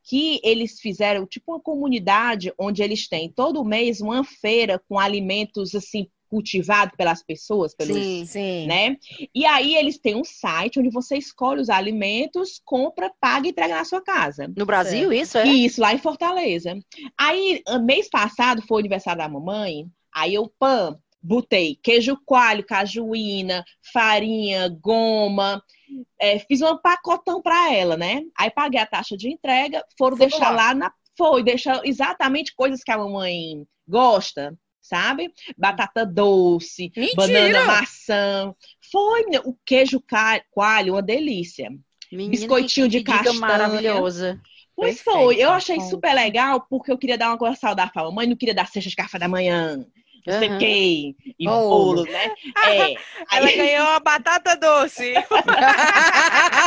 Speaker 2: que eles fizeram tipo uma comunidade onde eles têm todo mês uma feira com alimentos assim cultivado pelas pessoas, pelos,
Speaker 1: sim, sim.
Speaker 2: né? E aí eles têm um site onde você escolhe os alimentos, compra, paga e entrega na sua casa.
Speaker 5: No Brasil, certo. isso é?
Speaker 2: Isso, lá em Fortaleza. Aí, mês passado foi o aniversário da mamãe, aí eu, pam, botei queijo coalho, cajuína, farinha, goma, é, fiz um pacotão para ela, né? Aí paguei a taxa de entrega, foram Foi deixar lá. lá na. Foi, deixar exatamente coisas que a mamãe gosta, sabe? Batata doce, Mentira. banana maçã. Foi, o queijo coalho, uma delícia. Menina, Biscoitinho de castanha.
Speaker 5: maravilhosa.
Speaker 2: Pois Perfeito. foi, eu achei super legal porque eu queria dar uma coisa saudável pra mamãe, não queria dar cesta de café da manhã não sei o quê, e oh. bolo, né? *laughs*
Speaker 4: É. Ela Aí... ganhou a batata doce. *laughs*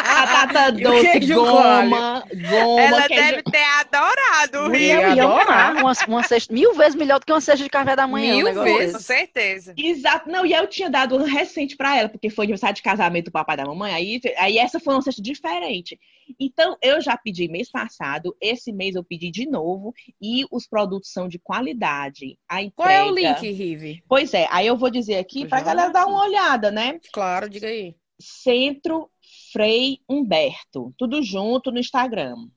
Speaker 2: batata doce, goma, goma.
Speaker 4: Ela queijo... deve ter adorado obrigado.
Speaker 5: Eu ia amar uma, uma cesta, mil vezes melhor do que uma cesta de café da manhã.
Speaker 4: Mil um vezes, com certeza.
Speaker 2: Exato. Não, e eu tinha dado um recente para ela, porque foi aniversário de casamento do papai e da mamãe. Aí, aí essa foi uma cesta diferente. Então, eu já pedi mês passado, esse mês eu pedi de novo, e os produtos são de qualidade. A entrega... Qual
Speaker 1: é o link, Rive?
Speaker 2: Pois é, aí eu vou dizer aqui para a galera dar uma olhada, né?
Speaker 1: Claro, diga aí.
Speaker 2: Centro Frei Humberto, tudo junto no Instagram.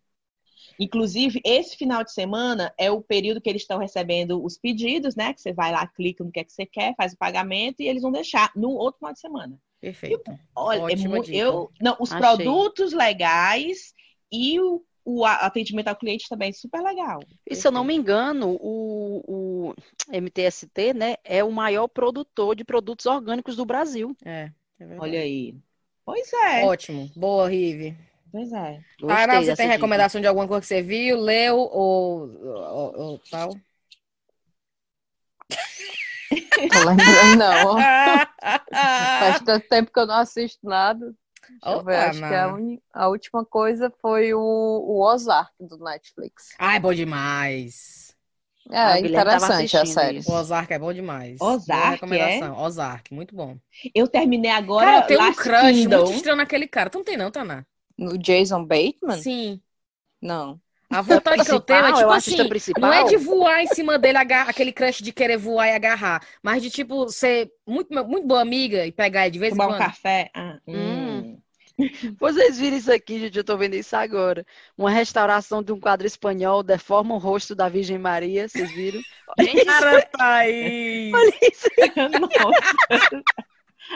Speaker 2: Inclusive, esse final de semana é o período que eles estão recebendo os pedidos, né? Que você vai lá, clica no que, é que você quer, faz o pagamento e eles vão deixar no outro final de semana.
Speaker 1: Perfeito.
Speaker 2: E, olha, é muito, eu, não, os Achei. produtos legais e o, o atendimento ao cliente também é super legal.
Speaker 5: E se eu não me engano, o, o MTST, né, é o maior produtor de produtos orgânicos do Brasil.
Speaker 1: É,
Speaker 2: é Olha aí. Pois é.
Speaker 1: Ótimo. Boa, Rive.
Speaker 2: Pois é.
Speaker 1: Ana, você tem recomendação dica. de alguma coisa que você viu, leu ou, ou, ou tal? *laughs*
Speaker 3: Tô lembrando, não. *laughs* Faz tanto tempo que eu não assisto nada. Opa, ver, acho que a, un... a, última coisa foi o, o Ozark do Netflix.
Speaker 1: Ah, é bom demais.
Speaker 3: É, ah, interessante a série.
Speaker 1: Isso. O Ozark é bom demais.
Speaker 2: Ozark, é?
Speaker 1: Ozark, muito bom.
Speaker 2: Eu terminei agora Cara,
Speaker 1: tem um crush Kingdom. muito estranho naquele cara. Tu não tem não, Taná?
Speaker 3: No Jason Bateman?
Speaker 1: Sim.
Speaker 3: Não.
Speaker 1: A vontade que eu tenho é, tipo assim, não é de voar em cima dele, agarrar, aquele crush de querer voar e agarrar, mas de, tipo, ser muito, muito boa amiga e pegar de vez
Speaker 2: Tomar
Speaker 1: em quando.
Speaker 2: um café. Ah, hum.
Speaker 5: Vocês viram isso aqui, gente? Eu tô vendo isso agora. Uma restauração de um quadro espanhol deforma o rosto da Virgem Maria, vocês viram? *laughs*
Speaker 1: Gente, cara, Thaís!
Speaker 5: Olha isso! *laughs* *laughs*
Speaker 2: Nossa.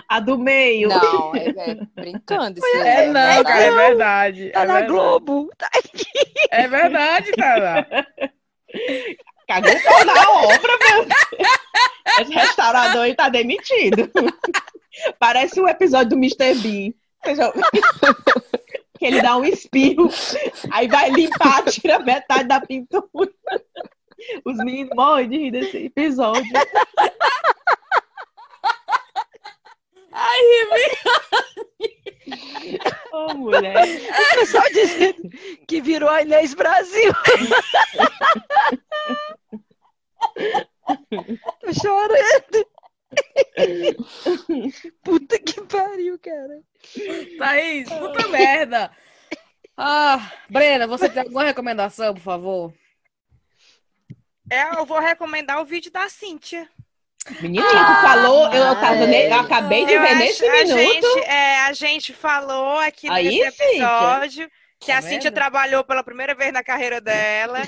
Speaker 2: A do meio.
Speaker 3: Não, é, é brincando. Isso
Speaker 1: é, é, não, é cara, é verdade.
Speaker 5: Tá
Speaker 1: é
Speaker 5: na
Speaker 1: verdade.
Speaker 5: Globo. Tá.
Speaker 1: É verdade, cara. *laughs*
Speaker 2: Cagou o na obra, meu. *laughs* Esse restaurador aí tá demitido. *laughs* Parece um episódio do Mr. Bean. Que ele dá um espirro, aí vai limpar, tira metade da pintura. Os meninos morrem de rir desse episódio.
Speaker 1: Ai,
Speaker 2: Ô, oh, mulher.
Speaker 5: O pessoal dizendo que virou a Inês Brasil. Tô chorando. Puta que pariu, cara.
Speaker 1: Thaís, puta merda. Ah, Brena, você tem alguma recomendação, por favor?
Speaker 4: É, eu vou recomendar o vídeo da Cíntia.
Speaker 2: Menino, ah, falou, eu, eu, acabei de eu ver nesse minuto.
Speaker 4: Gente, é, a gente falou aqui Aí, nesse episódio que tá a Cíntia trabalhou pela primeira vez na carreira dela.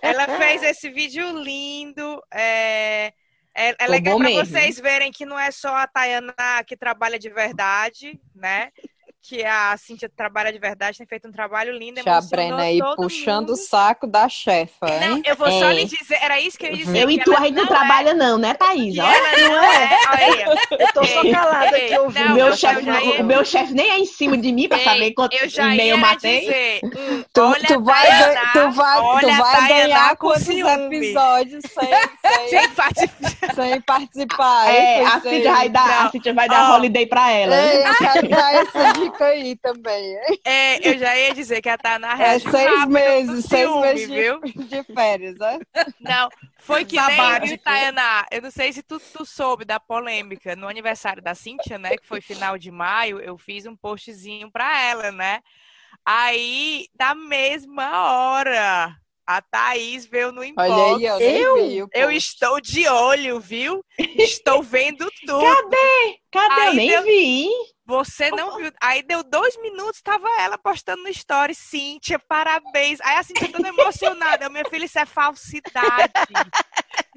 Speaker 4: Ela *laughs* fez esse vídeo lindo. É, é, é legal para vocês verem que não é só a Tayana que trabalha de verdade, né? Que a Cintia trabalha de verdade, tem feito um trabalho lindo.
Speaker 3: Já Brena aí puxando mundo. o saco da chefa, hein?
Speaker 4: Não, eu vou é. só lhe dizer, era isso que eu ia dizer.
Speaker 2: Eu e tu aí não, trabalha, é. não, né, Thaís?
Speaker 4: Olha, ela não é. Olha,
Speaker 5: eu tô só calada aqui ouvindo.
Speaker 2: Não, meu chefe, ia... O meu chefe nem é em cima de mim pra ei, saber quanto e-mail eu matei.
Speaker 3: Dizer, hum, tu, olha tu, vai, Tayana, tu vai, tu vai ganhar quantos episódios sem, *laughs* sem, sem, participar. sem participar.
Speaker 2: É, a Cintia vai dar, a Cintia vai dar holiday pra ela.
Speaker 3: Ei, eu quero dar essa dica fica aí também.
Speaker 4: É, eu já ia dizer que a Tana
Speaker 3: É seis meses, seis ciúme, meses viu? de férias, né?
Speaker 4: Não, foi que nem, Tayana, eu não sei se tu, tu soube da polêmica. No aniversário da Cintia, né, que foi final de maio, eu fiz um postzinho pra ela, né? Aí, da mesma hora, a Thaís veio no inbox.
Speaker 3: Olha aí,
Speaker 4: eu, eu, eu estou de olho, viu? Estou vendo tudo. *laughs*
Speaker 2: Cadê? Cadê? Aí eu nem deu... vi.
Speaker 4: Você não viu. Aí deu dois minutos, tava ela postando no story. Cíntia, parabéns. Aí a Cíntia toda emocionada. Minha filha, isso é falsidade.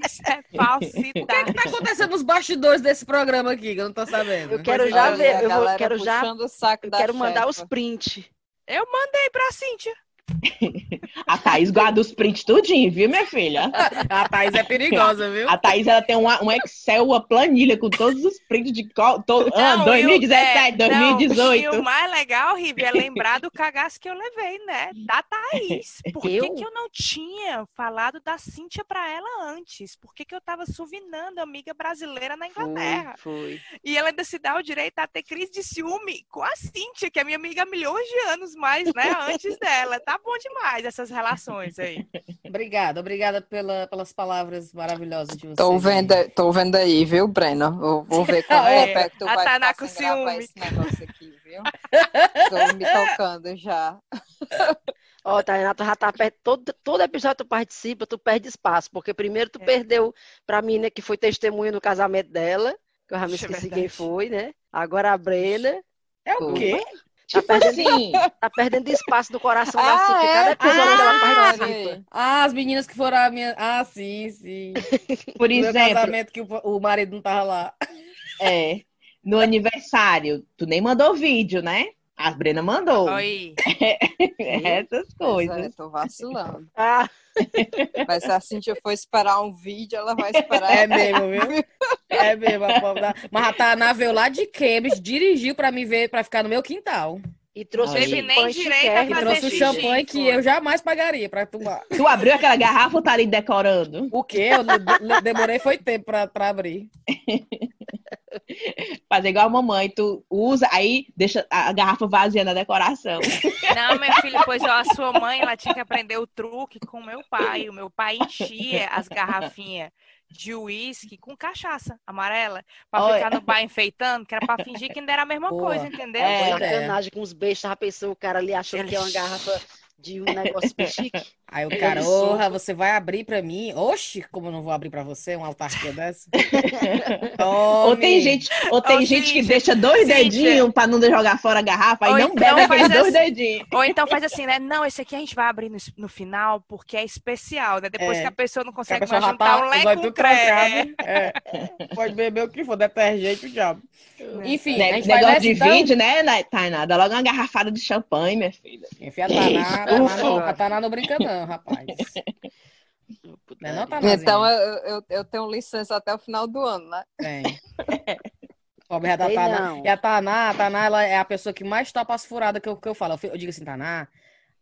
Speaker 4: Isso é *laughs* falsidade. O que,
Speaker 1: é que tá acontecendo nos bastidores desse programa aqui, que eu não tô sabendo?
Speaker 5: Eu quero já ver. Eu vou, quero já. O saco eu quero mandar os prints.
Speaker 4: Eu mandei pra Cíntia. *laughs*
Speaker 2: A Thaís guarda os prints tudinho, viu, minha filha?
Speaker 1: A Thaís é perigosa, viu?
Speaker 2: A Thaís, ela tem uma, um Excel, uma planilha com todos os prints de to, ah, 2017, é, 2018. Não,
Speaker 4: e o mais legal, Rivi, é lembrar do cagaço que eu levei, né? Da Thaís. Por que, eu? que eu não tinha falado da Cíntia pra ela antes? Por que, que eu tava suvinando amiga brasileira na Inglaterra?
Speaker 5: Foi, foi.
Speaker 4: E ela ainda se dá o direito a ter crise de ciúme com a Cíntia, que é minha amiga há milhões de anos mais, né? Antes dela, tá? tá bom demais essa essas relações aí.
Speaker 1: Obrigada, obrigada pela, pelas palavras maravilhosas de vocês.
Speaker 3: Tô vendo, tô vendo aí, viu, Breno? Vou, vou ver *laughs* como é, é que tu vai
Speaker 4: tá com ciúme.
Speaker 3: esse negócio aqui, viu? tô me tocando já.
Speaker 5: Ó, oh, Tainá, tu já tá perto. Todo, todo episódio tu participa, tu perde espaço. Porque primeiro tu é. perdeu pra menina que foi testemunha no casamento dela, que eu já me esqueci quem foi, né? Agora a Brena.
Speaker 1: É o quê?
Speaker 5: Tá tipo perdendo, assim. Tá perdendo espaço no coração ah, da Cíntia. Cada episódio ah, ela participa.
Speaker 1: Ah, as meninas que foram a minha. Ah, sim, sim. *laughs*
Speaker 2: Por no exemplo.
Speaker 1: casamento que o, o marido não tava lá.
Speaker 2: É. No aniversário, tu nem mandou vídeo, né? A Brena mandou.
Speaker 4: Oi. *laughs*
Speaker 2: Essas coisas. É,
Speaker 3: tô vacilando. *laughs* Ah. Mas se a Cintia for esperar um vídeo, ela vai esperar.
Speaker 1: É mesmo, viu? É mesmo. A pobre da... Mas a Tana veio lá de Cambridge, dirigiu pra me ver, pra ficar no meu quintal.
Speaker 4: E trouxe Aí. o nem direito
Speaker 1: E trouxe o champanhe que eu jamais pagaria pra tomar. *laughs*
Speaker 2: Tu abriu aquela garrafa ou tá ali decorando?
Speaker 1: O quê? Eu demorei foi tempo pra, pra abrir. *laughs*
Speaker 2: Fazer igual a mamãe, tu usa, aí deixa a garrafa vazia na decoração.
Speaker 4: Não, meu filho, pois ó, a sua mãe, ela tinha que aprender o truque com o meu pai. O meu pai enchia as garrafinhas de uísque com cachaça amarela pra Olha. ficar no bar enfeitando, que era pra fingir que ainda era a mesma Boa. coisa, entendeu?
Speaker 5: É, sacanagem com os beijos, a pessoa, o cara ali achou que é uma garrafa de um negócio chique.
Speaker 1: Aí o cara, orra, você vai abrir pra mim? Oxi, como eu não vou abrir pra você uma autarquia dessa?
Speaker 2: ou tem gente, ou tem oh, gente que deixa dois dedinhos pra não jogar fora a garrafa ou e não então bebe aqueles dois assim, dedinhos.
Speaker 4: Ou então faz assim, né? Não, esse aqui a gente vai abrir no, no final porque é especial, né? Depois é. que a pessoa não consegue mais juntar tá, um leque com creme.
Speaker 1: É. Pode beber o que for, detergente, o diabo.
Speaker 2: É. Enfim, ne negócio de então... vídeo, né, Tainá? Dá logo uma garrafada de champanhe, minha filha.
Speaker 1: Enfia a Tainá, a Tainá não brinca não.
Speaker 3: Não, é não tá então eu, eu, eu, tenho licença até o final do ano, né?
Speaker 1: Tem. *laughs* Pobre a Taná. E a Taná, a Taná, ela é a pessoa que mais topa as furadas que eu, que eu falo. Eu, eu digo assim, Taná,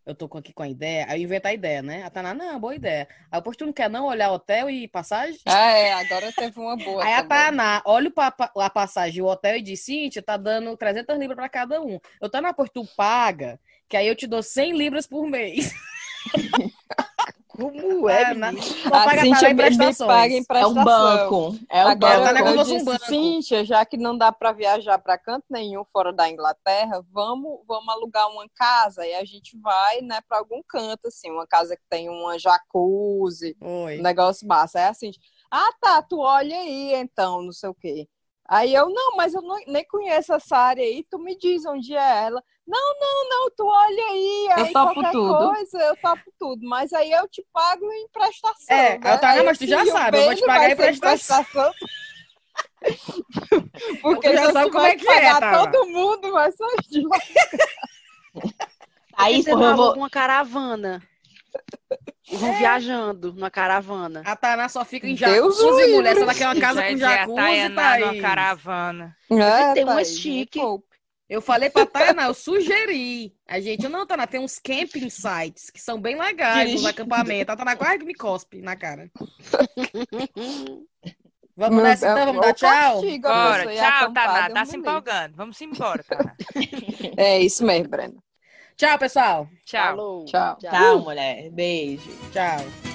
Speaker 1: eu tô aqui com a ideia, aí eu invento a ideia, né? A Taná, não, boa ideia. Aí depois tu não quer não olhar hotel e passagem?
Speaker 3: Ah, é, agora teve uma boa.
Speaker 1: Aí também. a Taná olha a passagem e o hotel e diz, Cíntia, tá dando 300 libras pra cada um. Eu tô na tu paga, que aí eu te dou 100 libras por mês. *laughs* *laughs*
Speaker 3: Como é, é
Speaker 1: né? A Cíntia me paga em
Speaker 2: prestação. É um banco. É um
Speaker 3: Agora,
Speaker 2: banco.
Speaker 3: Eu disse, um banco. Cíntia, já que não dá para viajar para canto nenhum fora da Inglaterra, vamos, vamos alugar uma casa e a gente vai, né, para algum canto, assim, uma casa que tem uma jacuzzi, Oi. um negócio massa. É assim, ah, tá, tu olha aí, então, não sei o quê. Aí eu, não, mas eu não, nem conheço essa área aí, tu me diz onde é ela. Não, não, não, tu olha aí,
Speaker 2: eu
Speaker 3: aí
Speaker 2: topo tudo.
Speaker 3: coisa, eu topo tudo, mas aí eu te pago em prestação.
Speaker 1: É, né? eu tá, não, mas tu já sabe, eu vou te pagar em prestação. prestação. *laughs*
Speaker 3: Porque tu já sabe como é que é, tá? todo mundo, mas só de *laughs*
Speaker 5: Aí, porra, eu vou... uma caravana. E vão é. viajando numa caravana.
Speaker 1: A Tainá só fica em jacuzzi, mulher. Se ela quer uma casa com jacuzzi, tá aí.
Speaker 4: numa caravana.
Speaker 5: É, tem tá uma chique.
Speaker 1: Eu falei pra Tainá, eu sugeri. A gente, não, Tainá, tem uns camping sites que são bem legais, os acampamentos. A Tainá quase me cospe na cara. *laughs* Vamos nessa então, vamos dar tchau?
Speaker 4: Bora, tchau, Tainá, tá se empolgando. Vamos embora, Tainá. *laughs*
Speaker 3: É isso mesmo, Brenda.
Speaker 1: Tchau, pessoal.
Speaker 4: Tchau. Falou.
Speaker 3: Tchau.
Speaker 2: Tchau, mulher. Beijo.
Speaker 1: Tchau.